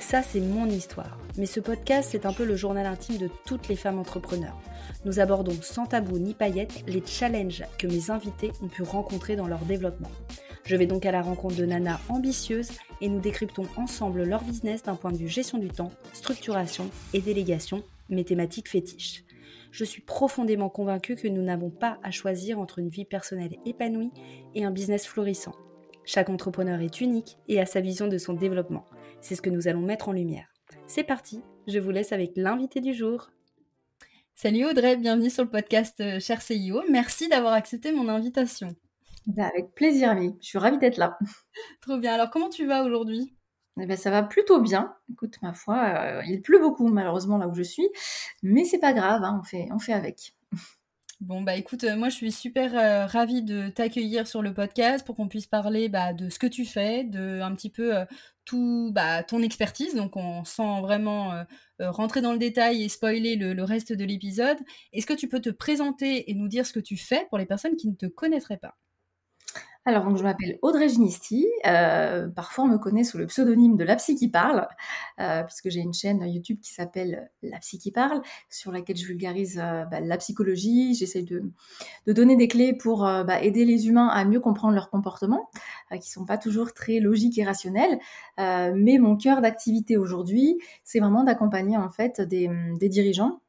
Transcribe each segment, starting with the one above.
Ça, c'est mon histoire. Mais ce podcast, c'est un peu le journal intime de toutes les femmes entrepreneurs. Nous abordons sans tabou ni paillettes les challenges que mes invités ont pu rencontrer dans leur développement. Je vais donc à la rencontre de Nana ambitieuses et nous décryptons ensemble leur business d'un point de vue gestion du temps, structuration et délégation, mes thématiques fétiches. Je suis profondément convaincue que nous n'avons pas à choisir entre une vie personnelle épanouie et un business florissant. Chaque entrepreneur est unique et a sa vision de son développement. C'est ce que nous allons mettre en lumière. C'est parti, je vous laisse avec l'invité du jour. Salut Audrey, bienvenue sur le podcast euh, Cher CIO. Merci d'avoir accepté mon invitation. Bah, avec plaisir, Ami. Je suis ravie d'être là. Trop bien. Alors, comment tu vas aujourd'hui? Eh ben, ça va plutôt bien. Écoute, ma foi, euh, il pleut beaucoup malheureusement là où je suis, mais c'est pas grave, hein, on, fait, on fait avec. Bon, bah écoute, euh, moi je suis super euh, ravie de t'accueillir sur le podcast pour qu'on puisse parler bah, de ce que tu fais, de un petit peu tout bah, ton expertise. Donc on sent vraiment rentrer dans le détail et spoiler le reste de l'épisode. Est-ce que tu peux te présenter et nous dire ce que tu fais pour les personnes qui ne te connaîtraient pas? Alors, donc, je m'appelle Audrey Ginisti. Euh, parfois, on me connaît sous le pseudonyme de La Psy qui parle, euh, puisque j'ai une chaîne YouTube qui s'appelle La Psy qui parle, sur laquelle je vulgarise euh, bah, la psychologie. J'essaye de, donner des clés pour bah, aider les humains à mieux comprendre leur comportement, qui sont pas toujours très logiques et rationnels. mais mon cœur d'activité aujourd'hui, c'est vraiment d'accompagner en fait des dirigeants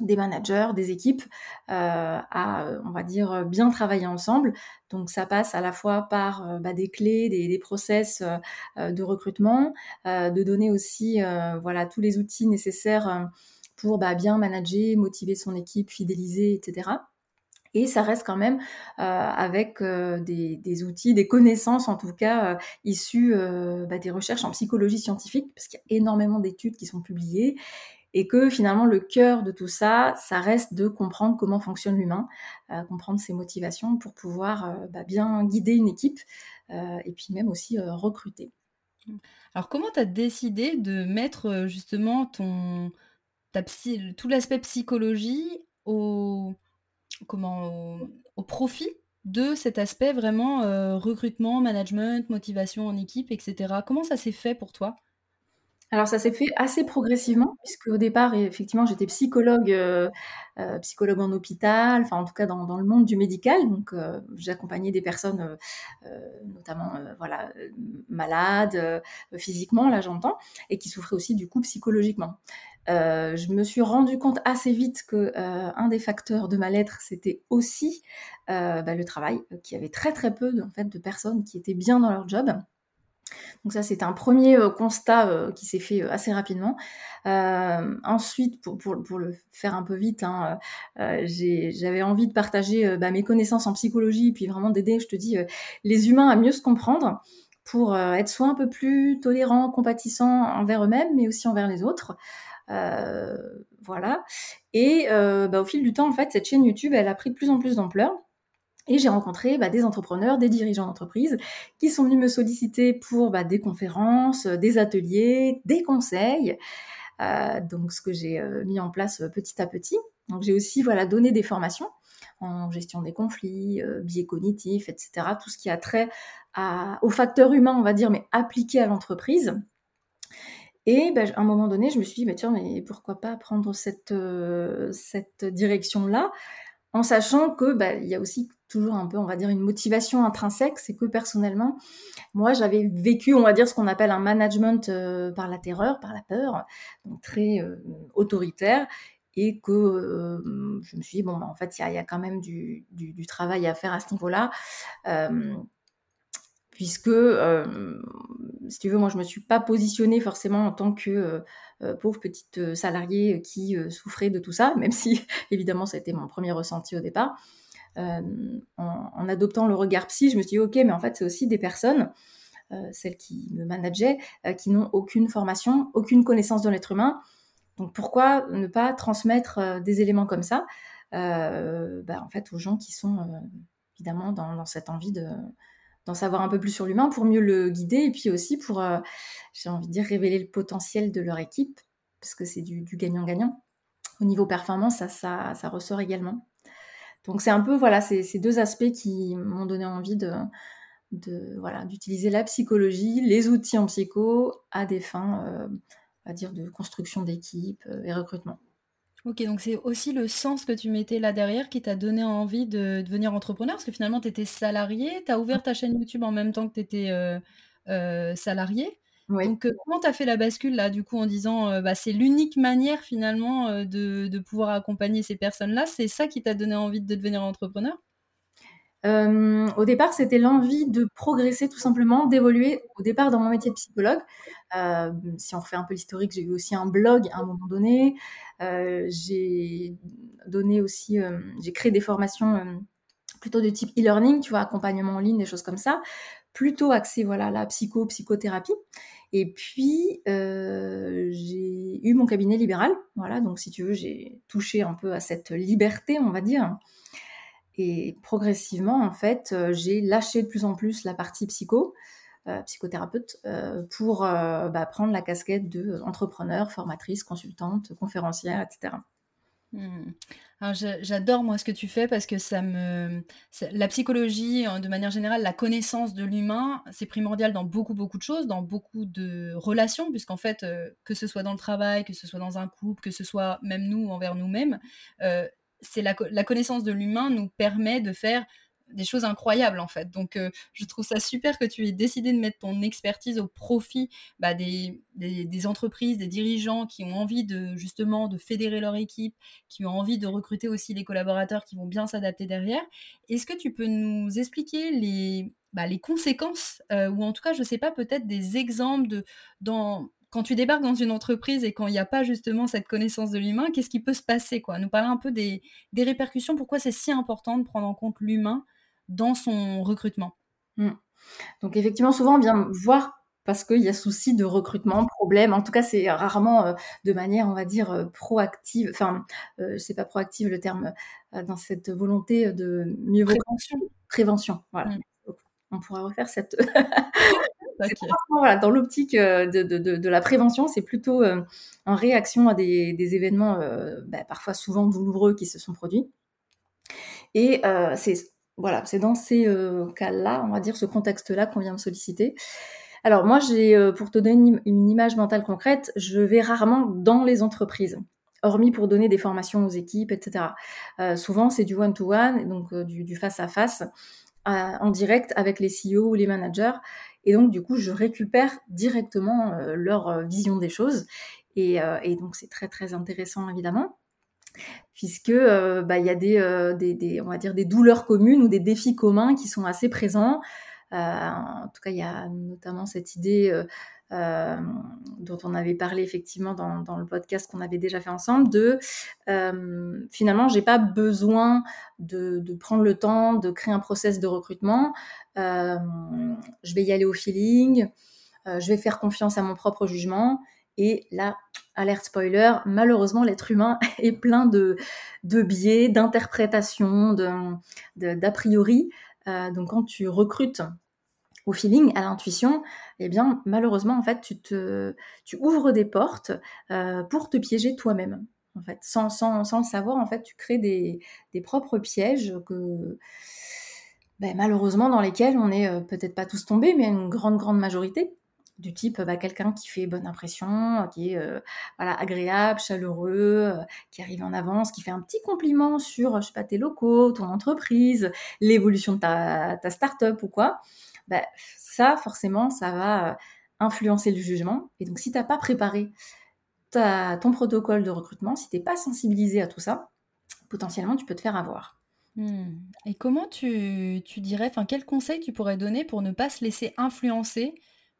des managers, des équipes euh, à, on va dire, bien travailler ensemble. Donc ça passe à la fois par euh, bah, des clés, des, process euh, de recrutement, de donner aussi voilà, tous les outils nécessaires pour bah, bien manager, motiver son équipe, fidéliser, etc. Et ça reste quand même avec des, des, outils, des connaissances en tout cas issues bah, des recherches en psychologie scientifique, parce qu'il y a énormément d'études qui sont publiées et que finalement le cœur de tout ça, ça reste de comprendre comment fonctionne l'humain, euh, comprendre ses motivations pour pouvoir euh, bah, bien guider une équipe euh, et puis même aussi recruter. Alors comment tu as décidé de mettre justement ton, tout l'aspect psychologie au, comment, au, profit de cet aspect vraiment recrutement, management, motivation en équipe, etc. Comment ça s'est fait pour toi? Alors ça s'est fait assez progressivement, puisque au départ, effectivement, j'étais psychologue, euh, euh, psychologue en hôpital, enfin en tout cas dans, le monde du médical. Donc euh, j'accompagnais des personnes, notamment voilà malades physiquement, là j'entends, et qui souffraient aussi du coup psychologiquement. je me suis rendu compte assez vite que un des facteurs de mal-être, c'était aussi bah, le travail, qu'il y avait très très peu en fait de personnes qui étaient bien dans leur job. Donc ça, c'était un premier euh, constat euh, qui s'est fait euh, assez rapidement. ensuite, pour, le faire un peu vite, hein, j'avais envie de partager bah, mes connaissances en psychologie, puis vraiment d'aider, je te dis, les humains à mieux se comprendre pour être soit un peu plus tolérants, compatissants envers eux-mêmes, mais aussi envers les autres. voilà. Et bah, au fil du temps, en fait, cette chaîne YouTube, elle a pris de plus en plus d'ampleur. Et j'ai rencontré bah, des entrepreneurs, des dirigeants d'entreprise qui sont venus me solliciter pour bah, des conférences, euh, des ateliers, des conseils. Euh, donc ce que j'ai euh, mis en place petit à petit. Donc j'ai aussi voilà donné des formations en gestion des conflits, biais cognitifs, etc. Tout ce qui a trait à, au facteur humain, on va dire, mais appliqué à l'entreprise. Et bah, à un moment donné, je me suis dit, bah, tiens, mais pourquoi pas prendre cette, cette direction-là? En sachant que il y a aussi toujours un peu, on va dire, une motivation intrinsèque, c'est que personnellement, moi, j'avais vécu, on va dire, ce qu'on appelle un management euh, par la terreur, par la peur, donc très euh, autoritaire, et que euh, je me suis dit, bon, bah, en fait, il y, a quand même du, travail à faire à ce niveau-là. puisque, si tu veux, moi, je me suis pas positionnée forcément en tant que pauvre petite salariée qui souffrait de tout ça, même si, évidemment, ça a été mon premier ressenti au départ. En, adoptant le regard psy, je me suis dit, ok, mais en fait, c'est aussi des personnes, celles qui me manageaient, qui n'ont aucune formation, aucune connaissance de l'être humain. Donc, pourquoi ne pas transmettre des éléments comme ça bah, en fait, aux gens qui sont évidemment dans cette envie de d'en savoir un peu plus sur l'humain pour mieux le guider et puis aussi pour, euh, j'ai envie de dire, révéler le potentiel de leur équipe, parce que c'est du gagnant-gagnant. Au niveau performance, ça ressort également. Donc c'est un peu voilà ces, deux aspects qui m'ont donné envie de, voilà d'utiliser la psychologie, les outils en psycho à des fins, euh, va dire de construction d'équipe euh, et recrutement. Ok, donc c'est aussi le sens que tu mettais là derrière qui t'a donné envie de devenir entrepreneur, parce que finalement, tu étais salarié, tu as ouvert ta chaîne YouTube en même temps que tu étais euh, salarié. Donc, comment tu as fait la bascule là, du coup, en disant bah, c'est l'unique manière finalement de, de pouvoir accompagner ces personnes-là? C'est ça qui t'a donné envie de devenir entrepreneur? Euh, au départ, c'était l'envie de progresser tout simplement, d'évoluer. Au départ, dans mon métier de psychologue, euh, si on refait un peu l'historique, j'ai eu aussi un blog à un moment donné. Euh, j'ai donné aussi, j'ai créé des formations plutôt de type e-learning, tu vois, accompagnement en ligne, des choses comme ça, plutôt axé voilà la psycho, psychothérapie. Et puis j'ai eu mon cabinet libéral, voilà. Donc si tu veux, j'ai touché un peu à cette liberté, on va dire. Et progressivement, en fait, euh, j'ai lâché de plus en plus la partie psycho, euh, psychothérapeute, euh, pour bah, prendre la casquette de entrepreneur, formatrice, consultante, conférencière, etc. Mmh. J'adore moi ce que tu fais parce que ça me la psychologie de manière générale la connaissance de l'humain c'est primordial dans beaucoup beaucoup de choses dans beaucoup de relations puisqu'en fait que ce soit dans le travail que ce soit dans un couple que ce soit même nous envers nous-mêmes c'est la, connaissance de l'humain nous permet de faire des choses incroyables en fait. Donc euh, je trouve ça super que tu aies décidé de mettre ton expertise au profit bah, des, entreprises, des dirigeants qui ont envie de justement de fédérer leur équipe, qui ont envie de recruter aussi les collaborateurs qui vont bien s'adapter derrière. Est-ce que tu peux nous expliquer les, bah, conséquences, euh, ou en tout cas je ne sais pas, peut-être des exemples de, quand tu débarques dans une entreprise et quand il n'y a pas justement cette connaissance de l'humain, qu'est-ce qui peut se passer quoi? Nous parler un peu des, répercussions, pourquoi c'est si important de prendre en compte l'humain dans son recrutement. Mmh. Donc effectivement, souvent on vient voir parce qu'il y a souci de recrutement, problème. En tout cas, c'est rarement euh, de manière, on va dire, euh, proactive. Enfin, euh, c'est pas proactive le terme dans cette volonté de mieux prévention. Prévention, voilà. Mmh. On pourra refaire cette voilà, dans l'optique euh, de, de, de, la prévention, c'est plutôt euh, en réaction à des, des événements euh, bah, parfois souvent douloureux qui se sont produits. Et c'est voilà, c'est dans ces cas-là, on va dire ce contexte-là qu'on vient me solliciter. Alors moi, j'ai pour te donner une, image mentale concrète, je vais rarement dans les entreprises hormis pour donner des formations aux équipes, etc. souvent, c'est du one-to-one, donc du face-à-face, en direct avec les CEO ou les managers. Et donc, du coup, je récupère directement euh, leur euh, vision des choses. Euh, et, donc, c'est très, très intéressant, évidemment puisque bah, il y a des, des, on va dire des douleurs communes ou des défis communs qui sont assez présents. en tout cas, il y a notamment cette idée euh, dont on avait parlé effectivement dans, le podcast qu'on avait déjà fait ensemble, de euh, finalement, j'ai pas besoin de, prendre le temps de créer un process de recrutement. Euh, je vais y aller au feeling. je vais faire confiance à mon propre jugement. Et là, alerte spoiler, malheureusement, l'être humain est plein de, biais, d'interprétations, d'a priori. donc, quand tu recrutes au feeling, à l'intuition, eh bien, malheureusement, en fait, tu, ouvres des portes euh, pour te piéger toi-même. En fait, sans, le savoir, en fait, tu crées des, des propres pièges que, ben, malheureusement, dans lesquels on n'est euh, peut-être pas tous tombés, mais une grande, grande majorité du type bah, quelqu'un qui fait bonne impression, qui est euh, voilà, agréable, chaleureux, qui arrive en avance, qui fait un petit compliment sur je sais pas, tes locaux, ton entreprise, l'évolution de ta, ta start-up ou quoi. Bah, ça, forcément, ça va euh, influencer le jugement. Et donc, si tu n'as pas préparé ton protocole de recrutement, si tu n'es pas sensibilisé à tout ça, potentiellement, tu peux te faire avoir. Mmh. Et comment tu tu dirais enfin, quel conseil tu pourrais donner pour ne pas se laisser influencer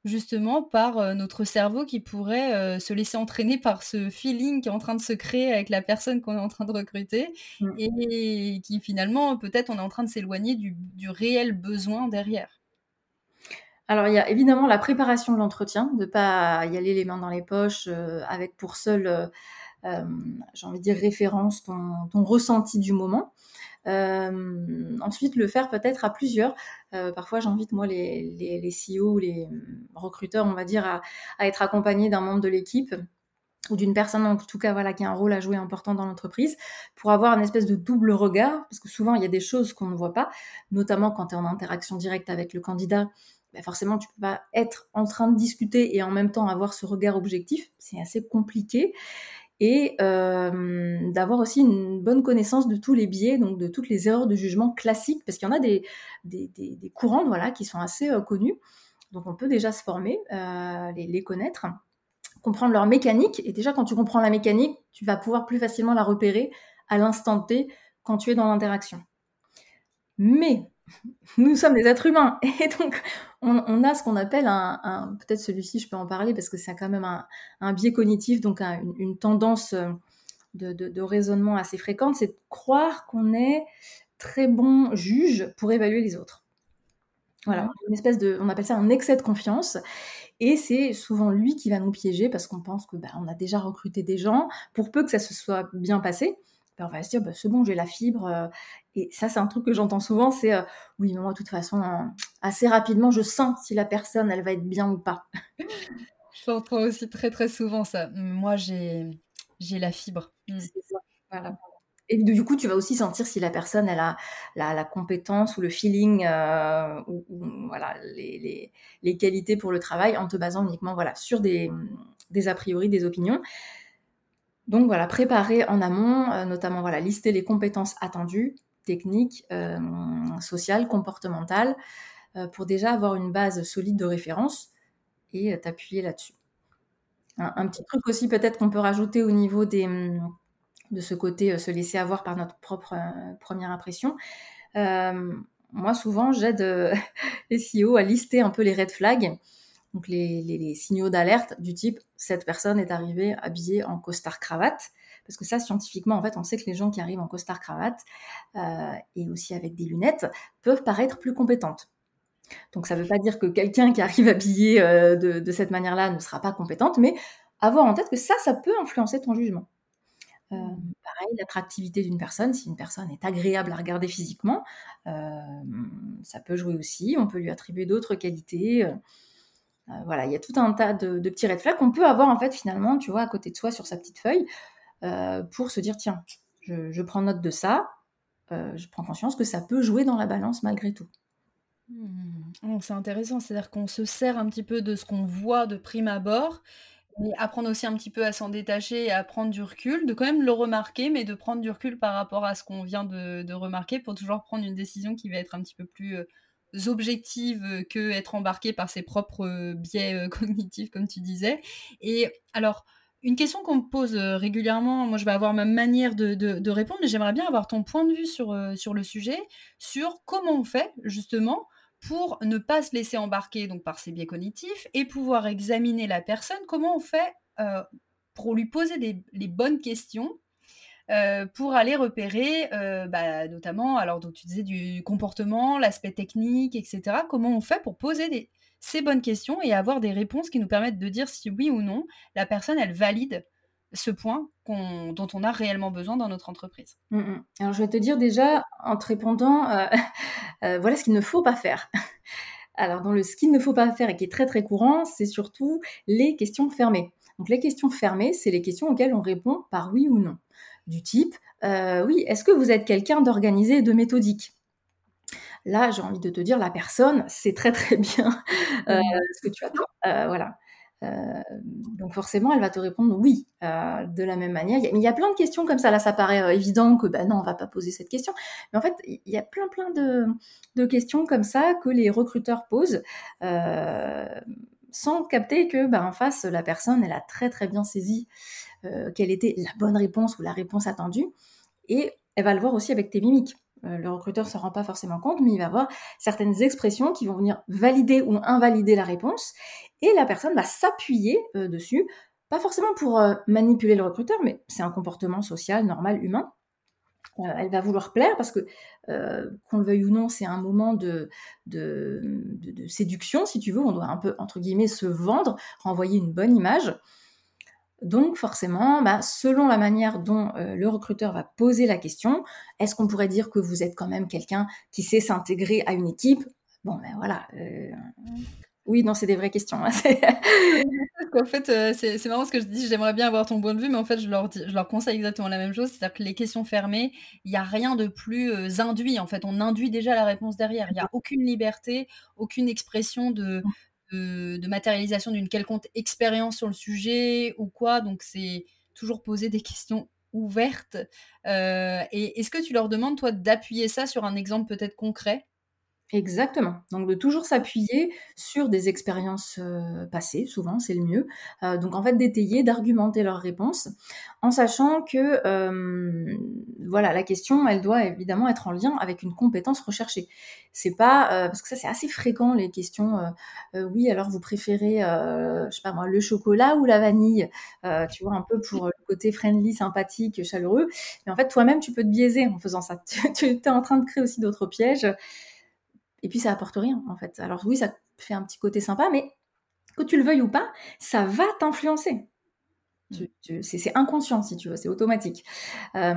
justement par, heu, notre cerveau qui pourrait, heu, se laisser entraîner par ce feeling qui est en train de se créer avec la personne qu'on est en train de recruter Mmh. et qui finalement, peut-être, on est en train de s'éloigner du du réel besoin derrière? Alors, il y a évidemment la préparation de l'entretien, de pas y aller les mains dans les poches, heu, avec pour hem, j'ai envie de dire référence ton ton ressenti du moment. Hem, ensuite le faire peut-être à plusieurs. Heu, parfois j'invite moi les les les CEO ou les, recruteurs, on va dire, à être accompagnés d'un membre de l'équipe ou d'une personne en tout cas, voilà, qui a un rôle à jouer important dans l'entreprise, pour avoir un espèce de double regard. Parce que souvent il y a des choses qu'on ne voit pas, notamment quand tu es en interaction directe avec le candidat, bah, forcément tu peux pas être en train de discuter et en même temps avoir ce regard objectif. C'est assez compliqué et hem, d'avoir aussi une bonne connaissance de tous les biais, donc de toutes les erreurs de jugement classiques, parce qu'il y en a des courantes, voilà, qui sont assez, heu, connues. Donc on peut déjà se former, heu, les les connaître, comprendre leur mécanique et déjà quand tu comprends la mécanique, tu vas pouvoir plus facilement la repérer à l'instant T quand tu es dans l'interaction. Mais nous sommes des êtres humains et donc on on a ce qu'on appelle un un peut-être celui-ci je peux en parler parce que c'est quand même un un biais cognitif, donc un une une tendance, de de de raisonnement assez fréquente, c'est de croire qu'on est très bon juge pour évaluer les autres. Voilà, Mmh. une espèce de on appelle ça un excès de confiance et c'est souvent lui qui va nous piéger parce qu'on pense que, bah, on a déjà recruté des gens, pour peu que ça se soit bien passé, bah, on va se dire: «Bah, c'est bon, j'ai la fibre», heu et ça, c'est un truc que j'entends souvent, c'est, heu: «Oui, mais moi, de toute façon, assez rapidement, je sens si la personne, elle va être bien ou pas». J'entends aussi très, très souvent ça. Moi j'ai j'ai la fibre. C'est ça, voilà et du coup, tu vas aussi sentir si la personne, elle a la la compétence ou le feeling, heu, ou ou voilà, les les les qualités pour le travail en te basant uniquement, voilà, sur des, des a priori, des opinions. Donc voilà, préparer en amont, heu, notamment, voilà, lister les compétences attendues, techniques, hem, sociales, comportementales, heu, pour déjà avoir une base solide de référence et t'appuyer là-dessus. Un petit truc aussi peut-être qu'on peut rajouter au niveau de ce côté, se laisser avoir par notre propre, 1re impression. Moi souvent j'aide, les CEO à lister un peu les red flags, donc les signaux d'alerte du type: «Cette personne est arrivée habillée en costard cravate». Parce que ça scientifiquement, en fait, on sait que les gens qui arrivent en costard cravate, heu et aussi avec des lunettes, peuvent paraître plus compétentes. Donc ça veut pas dire que quelqu'un qui arrive habillé, heu, de cette manière-là ne sera pas compétente, mais avoir en tête que ça, ça peut influencer ton jugement. Mmh. pareil, l'attractivité d'une personne, si une personne est agréable à regarder physiquement, ça peut jouer aussi. On peut lui attribuer d'autres qualités, voilà, il y a tout un tas de petits red flags qu'on peut avoir, en fait, finalement, tu vois, à côté de soi sur sa petite feuille, heu, pour se dire: «Tiens, je prends note de ça, heu, je prends conscience que ça peut jouer dans la balance malgré tout». Oh, c'est intéressant, c'est-à-dire qu'on se sert un petit peu de ce qu'on voit de prime abord, mais apprendre aussi un petit peu à s'en détacher et à prendre du recul, de quand même le remarquer, mais de prendre du recul par rapport à ce qu'on vient de remarquer pour toujours prendre une décision qui va être un petit peu plus, heu, objective, heu, qu'être embarqué par ses propres, heu, biais, heu, cognitifs comme tu disais et alors, une question qu'on me pose, régulièrement, moi je vais avoir ma manière de de répondre, mais j'aimerais bien avoir ton point de vue sur, sur le sujet, sur comment on fait justement pour ne pas se laisser embarquer donc par ces biais cognitifs et pouvoir examiner la personne? Comment on fait, pour lui poser les bonnes questions, heu, pour aller repérer, heu, bah, notamment alors donc tu disais du comportement, l'aspect technique et cetera. Comment on fait pour poser ces bonnes questions et avoir des réponses qui nous permettent de dire si oui ou non la personne elle valide ce point dont on a réellement besoin dans notre entreprise? Mmh mh. Alors je vais te dire déjà en te répondant, heu, voilà ce qu'il ne faut pas faire. Alors dans le ce qu'il ne faut pas faire et qui est très, très courant, c'est surtout les questions fermées. Donc les questions fermées, c'est les questions auxquelles on répond par oui ou non. Du type, heu: «Oui, est-ce que vous êtes quelqu'un d'organisé et de méthodique?» Là, j'ai envie de te dire, la personne sait très, très bien, heu, Mmh. ce que tu attends, heu, voilà. Donc forcément, elle va te répondre: «Oui», de la même manière. Il y a mais il y a plein de questions comme ça. Là, ça paraît, évident que, bah, non, on va pas poser cette question. Mais en fait, il y a plein, plein de de questions comme ça que les recruteurs posent, sans capter que, bah, en face, la personne, elle a très, très bien saisi, heu, quelle était la bonne réponse ou la réponse attendue et elle va le voir aussi avec tes mimiques. le recruteur ne se rend pas forcément compte, mais il va avoir certaines expressions qui vont venir valider ou invalider la réponse, et la personne va s'appuyer dessus, pas forcément pour manipuler le recruteur, mais c'est un comportement social, normal, humain. elle va vouloir plaire parce que, qu'on le veuille ou non, c'est un moment de, de, séduction, si tu veux. On doit un peu, entre guillemets, se vendre, renvoyer une bonne image. Donc forcément, bah, selon la manière dont euh, le recruteur va poser la question, est-ce qu'on pourrait dire que vous êtes quand même quelqu'un qui sait s'intégrer à une équipe? Bon, ben voilà. Euh, oui, non, c'est des vraies questions. Hein, en fait, euh, c'est marrant ce que je dis, j'aimerais bien avoir ton point de vue, mais en fait, je leur, je leur conseille exactement la même chose, c'est-à-dire que les questions fermées, il n'y a rien de plus induit. En fait, on induit déjà la réponse derrière. Il n'y a aucune liberté, aucune expression de, de, matérialisation d'une quelconque expérience sur le sujet ou quoi. Donc, c'est toujours poser des questions ouvertes. Euh, et est-ce que tu leur demandes, toi, d'appuyer ça sur un exemple peut-être concret? Exactement. Donc de toujours s'appuyer sur des expériences euh, passées, souvent c'est le mieux. Euh, donc en fait d'étayer, d'argumenter leurs réponses, en sachant que euh, voilà la question, elle doit évidemment être en lien avec une compétence recherchée. C'est pas parce que ça c'est assez fréquent les questions. oui alors vous préférez, je sais pas moi, le chocolat ou la vanille? Tu vois un peu pour le côté friendly, sympathique, chaleureux. Mais en fait toi-même tu peux te biaiser en faisant ça. tu es en train de créer aussi d'autres pièges. Et puis ça apporte rien en fait. Alors oui, ça fait un petit côté sympa, mais que tu le veuilles ou pas, ça va t'influencer. Mm. C'est inconscient si tu veux, c'est automatique. Euh,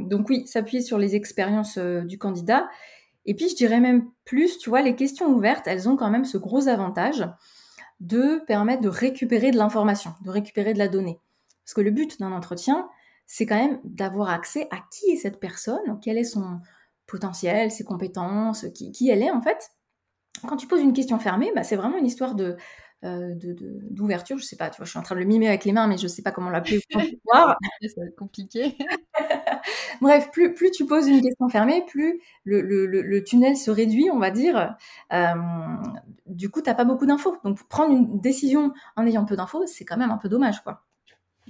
donc oui, s'appuyer sur les expériences euh, du candidat. Et puis je dirais même plus, tu vois, les questions ouvertes, elles ont quand même ce gros avantage de permettre de récupérer de l'information, de récupérer de la donnée. Parce que le but d'un entretien, c'est quand même d'avoir accès à qui est cette personne, quel est son, potentiel, ses compétences, qui, qui, elle est en fait. Quand tu poses une question fermée, bah, c'est vraiment une histoire de, euh, d'ouverture, je sais pas, tu vois, je suis en train de le mimer avec les mains, mais je sais pas comment l'appeler. ça va être compliqué. Bref, plus, plus tu poses une question fermée, plus le, le, le tunnel se réduit, on va dire. Euh, du coup, t'as pas beaucoup d'infos. Donc, prendre une décision en ayant peu d'infos, c'est quand même un peu dommage, quoi.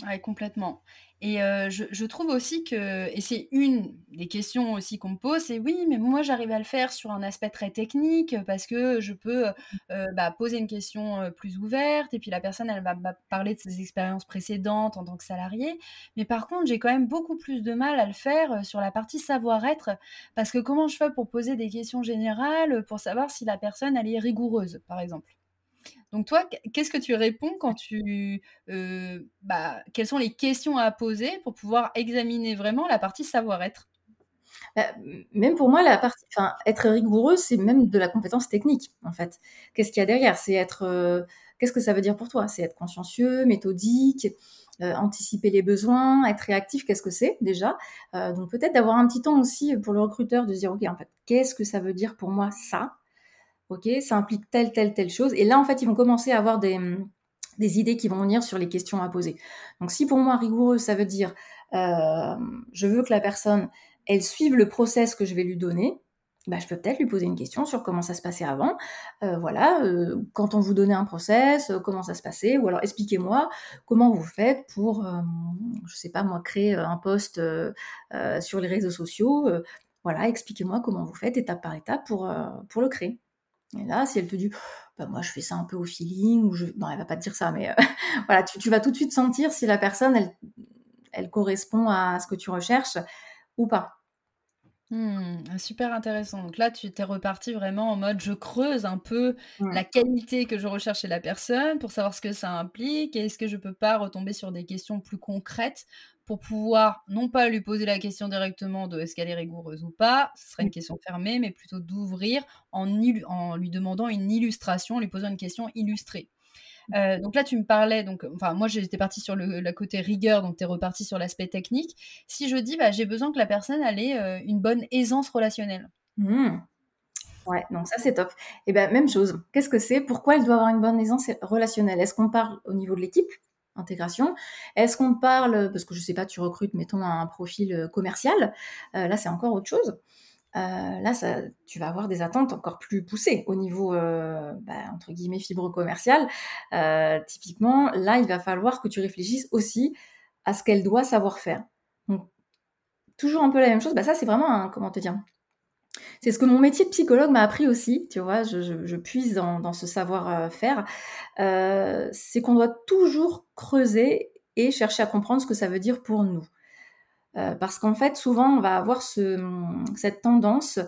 Ouais, complètement. Et je, trouve aussi que, et c'est une des questions aussi qu'on me pose, c'est oui, mais moi j'arrive à le faire sur un aspect très technique parce que je peux bah, poser une question plus ouverte et puis la personne elle va parler de ses expériences précédentes en tant que salarié. Mais par contre, j'ai quand même beaucoup plus de mal à le faire sur la partie savoir-être parce que comment je fais pour poser des questions générales pour savoir si la personne elle est rigoureuse, par exemple? Donc toi, qu'est-ce que tu réponds quand tu... Euh, bah, quelles sont les questions à poser pour pouvoir examiner vraiment la partie savoir-être? Bah, même pour moi, la partie, enfin, être rigoureux, c'est même de la compétence technique, en fait. Qu'est-ce qu'il y a derrière? C'est être, euh, qu'est-ce que ça veut dire pour toi? C'est être consciencieux, méthodique, euh, anticiper les besoins, être réactif. Qu'est-ce que c'est déjà? Donc peut-être d'avoir un petit temps aussi pour le recruteur de se dire, ok, en fait, qu'est-ce que ça veut dire pour moi ça? Ok, ça implique telle, telle, telle chose. Et là, en fait, ils vont commencer à avoir des, des idées qui vont venir sur les questions à poser. Donc, si pour moi, rigoureux, ça veut dire, euh, je veux que la personne, elle suive le process que je vais lui donner, bah, je peux peut-être lui poser une question sur comment ça se passait avant. Euh, voilà, euh, quand on vous donnait un process, comment ça se passait, ou alors expliquez-moi comment vous faites pour, je sais pas moi, créer un post sur les réseaux sociaux. voilà, expliquez-moi comment vous faites étape par étape pour le créer. Et là, si elle te dit, bah, moi, je fais ça un peu au feeling, ou je... non, elle va pas te dire ça, mais euh, voilà, tu, vas tout de suite sentir si la personne, elle, elle correspond à ce que tu recherches ou pas. Mmh, super intéressant. Donc là, tu t'es reparti vraiment en mode je creuse un peu la qualité que je recherche chez la personne pour savoir ce que ça implique et est-ce que je peux pas retomber sur des questions plus concrètes pour pouvoir non pas lui poser la question directement de est-ce qu'elle est rigoureuse ou pas, ce serait une question fermée, mais plutôt d'ouvrir en, en lui demandant une illustration, lui posant une question illustrée. Euh, donc là, tu me parlais, donc, enfin, moi j'étais partie sur le, côté rigueur, donc tu es reparti sur l'aspect technique. Si je dis, bah, j'ai besoin que la personne ait euh, une bonne aisance relationnelle. Mmh. Ouais, donc ça c'est top. Et bien, même chose. Qu'est-ce que c'est? Pourquoi elle doit avoir une bonne aisance relationnelle? Est-ce qu'on parle au niveau de l'équipe? Intégration Est-ce qu'on parle, parce que je sais pas, tu recrutes, mettons, un profil euh, commercial, euh, là c'est encore autre chose. Euh, là, tu vas avoir des attentes encore plus poussées au niveau, bah, entre guillemets, fibre commerciale. typiquement, là, il va falloir que tu réfléchisses aussi à ce qu'elle doit savoir faire. Toujours un peu la même chose. Bah, ça, c'est vraiment un, comment te dire, C'est ce que mon métier de psychologue m'a appris aussi, tu vois, je, puise dans, ce savoir-faire. Euh, c'est qu'on doit toujours creuser et chercher à comprendre ce que ça veut dire pour nous. Euh, parce qu'en fait, souvent, on va avoir cette tendance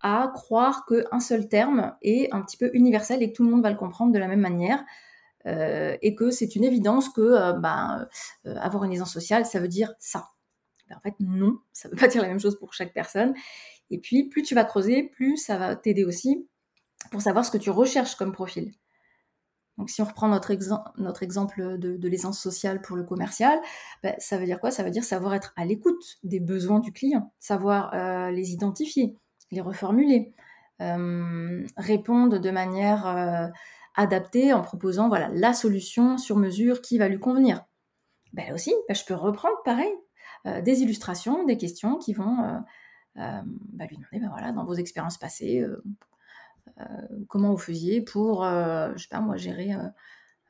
à croire qu'un seul terme est un petit peu universel et que tout le monde va le comprendre de la même manière. Euh, et que c'est une évidence que ben, avoir une aisance sociale, ça veut dire ça. Ben, en fait, non, ça ne veut pas dire la même chose pour chaque personne. Et puis, plus tu vas creuser, plus ça va t'aider aussi pour savoir ce que tu recherches comme profil. Donc, si on reprend notre, notre exemple de, l'aisance sociale pour le commercial, ben, ça veut dire quoi? Ça veut dire savoir être à l'écoute des besoins du client, savoir euh, les identifier, les reformuler, euh, répondre de manière euh, adaptée en proposant voilà, la solution sur mesure qui va lui convenir. Ben, là aussi, ben, je peux reprendre pareil, des illustrations, des questions qui vont bah, lui demander, bah, voilà, dans vos expériences passées, euh, euh, comment vous faisiez pour, je sais pas moi, gérer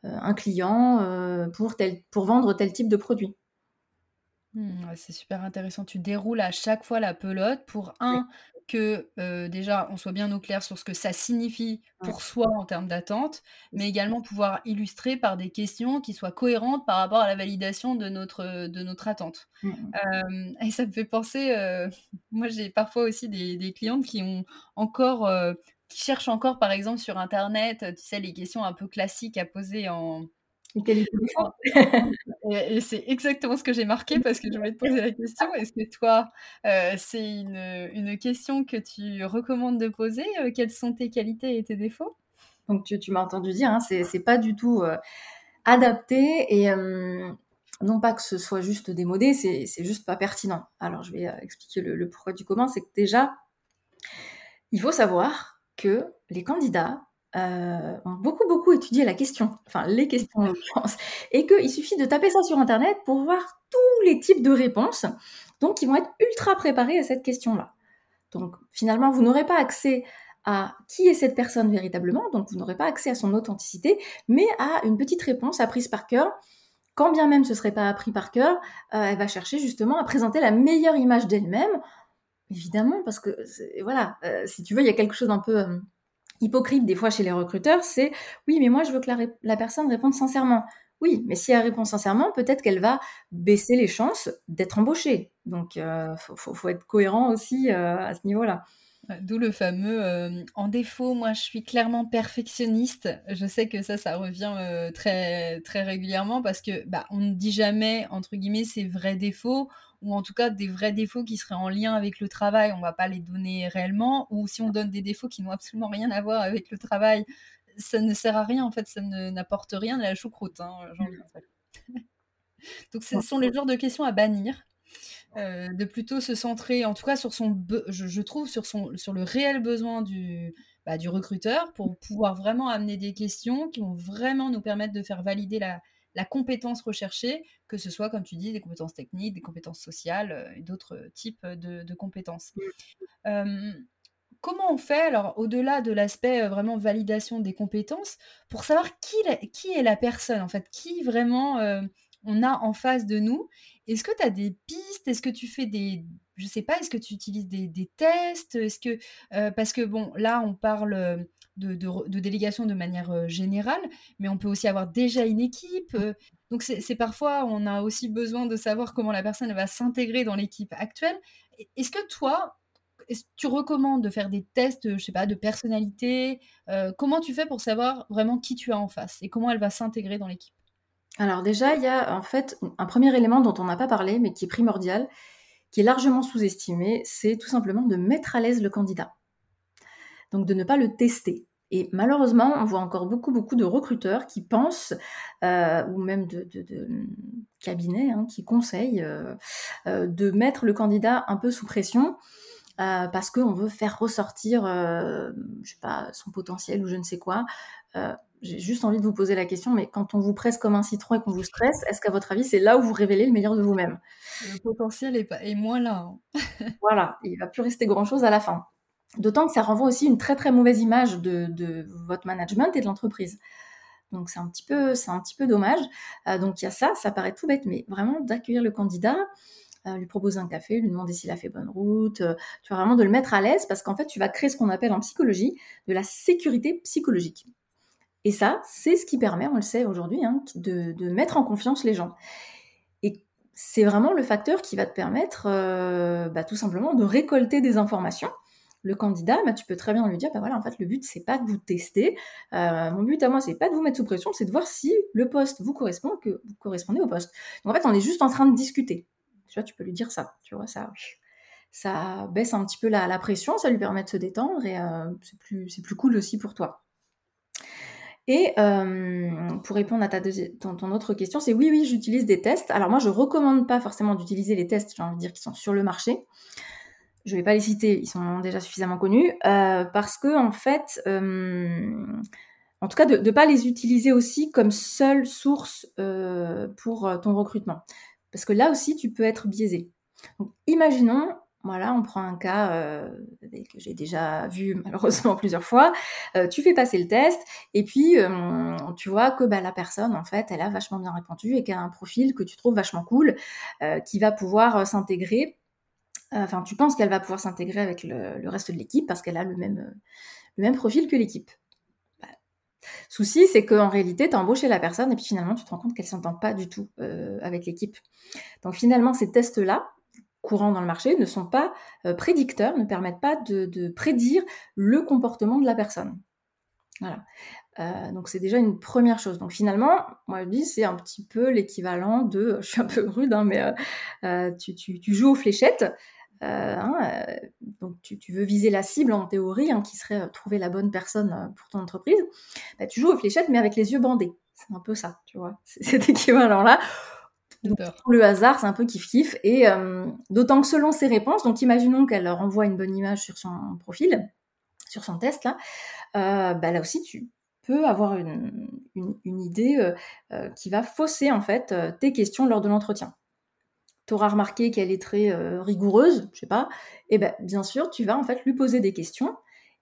un client pour, tel, pour vendre tel type de produit. Mmh, c'est super intéressant. Tu déroules à chaque fois la pelote pour un que déjà on soit bien au clair sur ce que ça signifie pour soi en termes d'attente, mais également pouvoir illustrer par des questions qui soient cohérentes par rapport à la validation de notre, de notre attente. Mmh, mmh. et ça me fait penser, moi j'ai parfois aussi des, des, clientes qui ont encore, qui cherchent encore par exemple sur internet, tu sais les questions un peu classiques à poser en et, c'est exactement ce que j'ai marqué parce que je voulais te poser la question. Est-ce que toi, euh, c'est une, une, question que tu recommandes de poser? Euh, Quelles sont tes qualités et tes défauts? Donc, tu, tu m'as entendu dire, hein, c'est pas du tout euh, adapté et non pas que ce soit juste démodé, c'est juste pas pertinent. Alors, je vais expliquer le, le pourquoi du comment. C'est que déjà, il faut savoir que les candidats euh, ont beaucoup, beaucoup étudié la question, enfin les questions en l'occurrence, et qu'il suffit de taper ça sur Internet pour voir tous les types de réponses, donc ils vont être ultra préparés à cette question-là. Donc finalement, vous n'aurez pas accès à qui est cette personne véritablement, donc vous n'aurez pas accès à son authenticité, mais à une petite réponse apprise par cœur. Quand bien même ce ne serait pas appris par cœur, euh, elle va chercher justement à présenter la meilleure image d'elle-même, évidemment, parce que voilà, euh, si tu veux, il y a quelque chose d'un peu hypocrite des fois chez les recruteurs, c'est oui, mais moi je veux que la, personne réponde sincèrement. Oui, mais si elle répond sincèrement, peut-être qu'elle va baisser les chances d'être embauchée. Donc, il euh, faut, être cohérent aussi euh, à ce niveau-là. D'où le fameux euh, en défaut, moi je suis clairement perfectionniste. Je sais que ça, ça revient très, très régulièrement parce que bah, on ne dit jamais, entre guillemets, ses vrais défauts ou en tout cas des vrais défauts qui seraient en lien avec le travail, on va pas les donner réellement, ou si on donne des défauts qui n'ont absolument rien à voir avec le travail, ça ne sert à rien, en fait, ça n'apporte rien à la choucroute. Hein, Donc ce sont les genres de questions à bannir. Euh, de plutôt se centrer, en tout cas sur son, je, trouve sur son, sur le réel besoin du, bah, du recruteur pour pouvoir vraiment amener des questions qui vont vraiment nous permettre de faire valider la, la compétence recherchée, que ce soit, comme tu dis, des compétences techniques, des compétences sociales euh, et d'autres types de, compétences. comment on fait, alors au-delà de l'aspect euh, vraiment validation des compétences, pour savoir qui, qui est la personne, en fait, qui vraiment euh, on a en face de nous? Est-ce que tu as des pistes? Est-ce que tu fais des, je sais pas, est-ce que tu utilises des, tests? Est-ce que, parce que bon, là, on parle de, délégation de manière euh, générale, mais on peut aussi avoir déjà une équipe. Euh. donc c'est parfois, on a aussi besoin de savoir comment la personne va s'intégrer dans l'équipe actuelle. Est-ce que toi, tu recommandes de faire des tests, je sais pas, de personnalité euh, Comment tu fais pour savoir vraiment qui tu as en face et comment elle va s'intégrer dans l'équipe? Alors déjà, il y a en fait un premier élément dont on n'a pas parlé, mais qui est primordial, qui est largement sous-estimé, c'est tout simplement de mettre à l'aise le candidat. Donc de ne pas le tester. Et malheureusement, on voit encore beaucoup, beaucoup de recruteurs qui pensent, euh, ou même de, cabinets hein, qui conseillent euh, euh, de mettre le candidat un peu sous pression parce qu'on veut faire ressortir, je sais pas, son potentiel ou je ne sais quoi. J'ai juste envie de vous poser la question, mais quand on vous presse comme un citron et qu'on vous stresse, est-ce qu'à votre avis, c'est là où vous révélez le meilleur de vous-même? Le potentiel est, pas, est moins là. Hein. voilà, il va plus rester grand-chose à la fin. D'autant que ça renvoie aussi une très très mauvaise image de, votre management et de l'entreprise. Donc c'est un petit peu, c'est un petit peu dommage. Euh, donc il y a ça, ça paraît tout bête, mais vraiment d'accueillir le candidat, lui proposer un café, lui demander s'il a fait bonne route, tu vois, vraiment de le mettre à l'aise parce qu'en fait, tu vas créer ce qu'on appelle en psychologie de la sécurité psychologique. Et ça, c'est ce qui permet, on le sait aujourd'hui, hein, de, de, mettre en confiance les gens. Et c'est vraiment le facteur qui va te permettre bah, tout simplement de récolter des informations le candidat, bah, tu peux très bien lui dire, bah voilà, en fait, le but, c'est pas de vous tester. Euh, mon but à moi, c'est pas de vous mettre sous pression, c'est de voir si le poste vous correspond, que vous correspondez au poste. Donc, en fait, on est juste en train de discuter. Tu vois, tu peux lui dire ça. Tu vois, ça, ça baisse un petit peu la, pression, ça lui permet de se détendre et euh, c'est plus, cool aussi pour toi. Et euh, pour répondre à ta ton, autre question, c'est oui, oui, j'utilise des tests. Alors moi, je recommande pas forcément d'utiliser les tests, j'ai envie de dire, qui sont sur le marché je ne vais pas les citer, ils sont déjà suffisamment connus, euh, parce que en fait, euh, en tout cas, de ne pas les utiliser aussi comme seule source euh, pour ton recrutement, parce que là aussi, tu peux être biaisé. Imaginons, voilà, on prend un cas que j'ai déjà vu malheureusement plusieurs fois. tu fais passer le test et puis tu vois que bah, la personne, en fait, elle a vachement bien répondu et qu'elle a un profil que tu trouves vachement cool, qui va pouvoir s'intégrer enfin, tu penses qu'elle va pouvoir s'intégrer avec le, reste de l'équipe parce qu'elle a le même, le même profil que l'équipe. Bah, souci, c'est qu'en réalité, tu as embauché la personne et puis finalement, tu te rends compte qu'elle ne s'entend pas du tout euh, avec l'équipe. Donc finalement, ces tests-là, courants dans le marché, ne sont pas euh, prédicteurs, ne permettent pas de, prédire le comportement de la personne. Voilà. Euh, donc c'est déjà une première chose. Donc finalement, moi je dis c'est un petit peu l'équivalent de, je suis un peu rude, hein, mais tu, tu, joues aux fléchettes. Euh, hein, euh, donc tu, veux viser la cible en théorie, hein, qui serait euh, trouver la bonne personne pour ton entreprise, bah, tu joues aux fléchettes mais avec les yeux bandés. C'est un peu ça, tu vois, cet équivalent-là. le hasard, c'est un peu kiff-kiff. Et d'autant que selon ses réponses, donc imaginons qu'elle renvoie une bonne image sur son profil, sur son test, là, bah, là aussi, tu peux avoir une, une idée qui va fausser en fait tes questions lors de l'entretien tu auras remarqué qu'elle est très euh, rigoureuse, je sais pas, et eh ben bien sûr, tu vas en fait lui poser des questions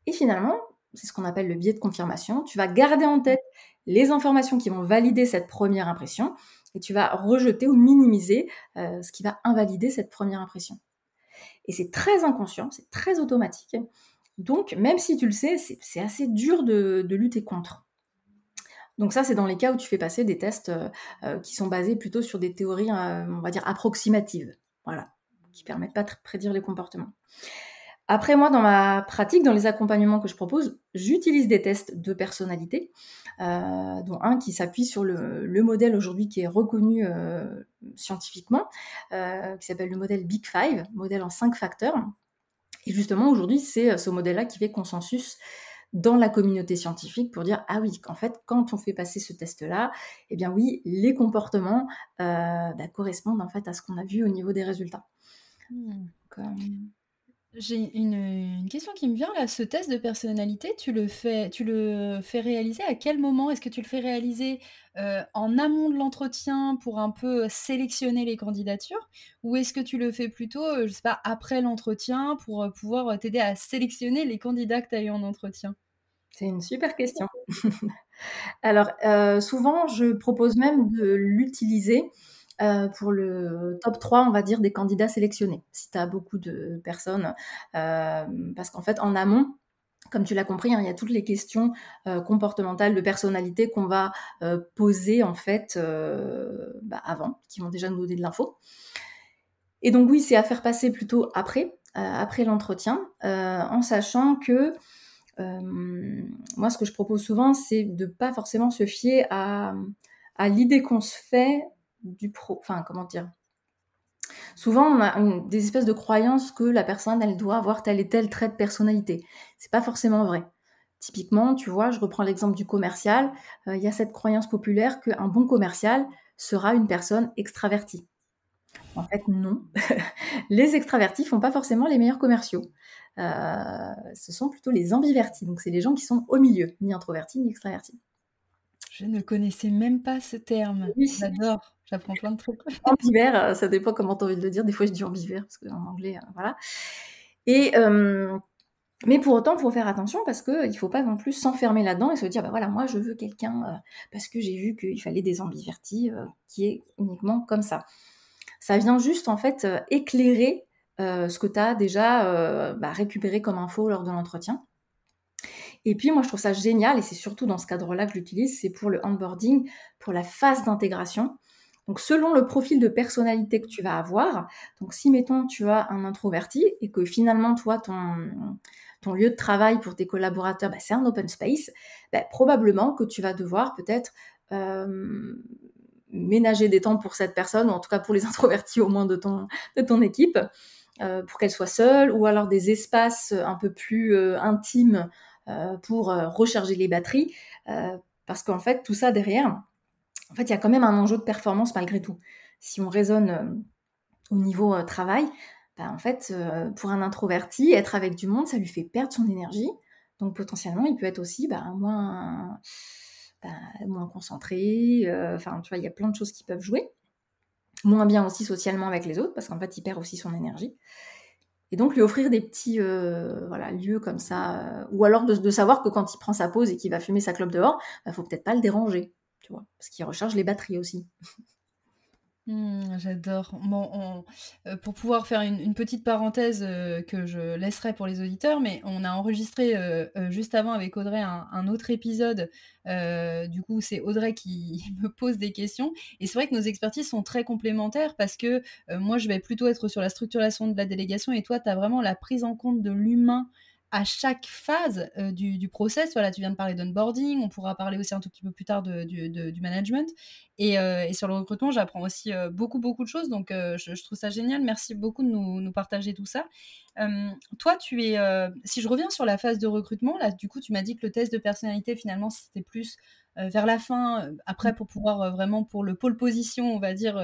et finalement, c'est ce qu'on appelle le biais de confirmation, tu vas garder en tête les informations qui vont valider cette première impression et tu vas rejeter ou minimiser euh, ce qui va invalider cette première impression. Et c'est très inconscient, c'est très automatique. Donc, même si tu le sais, c'est assez dur de lutter contre. Donc ça, c'est dans les cas où tu fais passer des tests euh, euh, qui sont basés plutôt sur des théories, euh, on va dire, approximatives, voilà, qui permettent pas de prédire les comportements. Après, moi, dans ma pratique, dans les accompagnements que je propose, j'utilise des tests de personnalité, dont un qui s'appuie sur le, modèle aujourd'hui qui est reconnu scientifiquement, qui s'appelle le modèle Big Five, modèle en cinq facteurs. Et justement, aujourd'hui, c'est ce modèle-là qui fait consensus dans la communauté scientifique pour dire ah oui, qu'en fait, quand on fait passer ce test-là, eh bien oui, les comportements euh, bah, correspondent en fait à ce qu'on a vu au niveau des résultats. Hmm. Euh, J'ai une, question qui me vient là. Ce test de personnalité, tu le fais, tu le fais réaliser à quel moment? Est-ce que tu le fais réaliser euh, en amont de l'entretien pour un peu sélectionner les candidatures, ou est-ce que tu le fais plutôt, je sais pas, après l'entretien pour pouvoir t'aider à sélectionner les candidats que tu as eu en entretien? C'est une super question. Alors, euh, souvent, je propose même de l'utiliser euh, pour le top 3, on va dire, des candidats sélectionnés, si tu as beaucoup de personnes. Euh, parce qu'en fait, en amont, comme tu l'as compris, hein, il y a toutes les questions comportementales de personnalité qu'on va poser en fait bah, avant, qui vont déjà nous donner de l'info. Et donc oui, c'est à faire passer plutôt après, après l'entretien, en sachant que moi, ce que je propose souvent, c'est de pas forcément se fier à, l'idée qu'on se fait du pro. Enfin, comment dire? Souvent, on a des espèces de croyances que la personne, elle doit avoir tel et tel trait de personnalité. C'est pas forcément vrai. Typiquement, tu vois, je reprends l'exemple du commercial. Euh, il y a cette croyance populaire qu'un bon commercial sera une personne extravertie. En fait, non. les extravertis font pas forcément les meilleurs commerciaux. Euh, ce sont plutôt les ambivertis. Donc, c'est les gens qui sont au milieu, ni introvertis ni extravertis. Je ne connaissais même pas ce terme. J'adore. J'apprends plein de trucs. Ambivert, euh, ça dépend comment tu as envie de le dire. Des fois, je dis ambivert parce qu'en anglais, euh, voilà. Et mais pour autant, il faut faire attention parce qu'il ne faut pas non plus s'enfermer là-dedans et se dire, bah voilà, moi je veux quelqu'un parce que j'ai vu qu'il fallait des ambivertis qui est uniquement comme ça Ça vient juste en fait éclairer ce que tu as déjà bah, récupéré comme info lors de l'entretien. Et puis moi je trouve ça génial, et c'est surtout dans ce cadre-là que je l'utilise, c'est pour le onboarding, pour la phase d'intégration. Donc selon le profil de personnalité que tu vas avoir, donc si mettons tu as un introverti et que finalement toi ton, lieu de travail pour tes collaborateurs, bah, c'est un open space, bah, probablement que tu vas devoir peut-être euh, ménager des temps pour cette personne, ou en tout cas pour les introvertis au moins de ton, équipe, euh, pour qu'elle soit seule, ou alors des espaces un peu plus euh, intimes pour recharger les batteries, parce qu'en fait tout ça derrière, en fait, il y a quand même un enjeu de performance malgré tout. Si on raisonne euh, au niveau euh, travail, bah, en fait, euh, pour un introverti, être avec du monde, ça lui fait perdre son énergie. Donc potentiellement, il peut être aussi bah, moins, bah, moins concentré. Enfin, tu vois, il y a plein de choses qui peuvent jouer. Moins bien aussi socialement avec les autres, parce qu'en fait, il perd aussi son énergie. Et donc lui offrir des petits voilà, lieux comme ça, ou alors de, savoir que quand il prend sa pause et qu'il va fumer sa clope dehors, il faut peut-être pas le déranger parce qu'il recharge les batteries aussi. Mmh, j'adore. Bon, euh, pour pouvoir faire une, petite parenthèse euh, que je laisserai pour les auditeurs, mais on a enregistré euh, juste avant avec Audrey un, autre épisode. du coup, c'est Audrey qui me pose des questions. Et c'est vrai que nos expertises sont très complémentaires parce que moi, je vais plutôt être sur la structuration de la délégation et toi, tu as vraiment la prise en compte de l'humain à chaque phase du, process. Voilà, tu viens de parler d'onboarding, on pourra parler aussi un tout petit peu plus tard du management. Et, sur le recrutement, j'apprends aussi beaucoup, beaucoup de choses. Donc, je, trouve ça génial. Merci beaucoup de nous, partager tout ça. toi, tu es. si je reviens sur la phase de recrutement, là, du coup, tu m'as dit que le test de personnalité, finalement, c'était plus vers la fin, après, pour pouvoir vraiment, pour le pôle position, on va dire,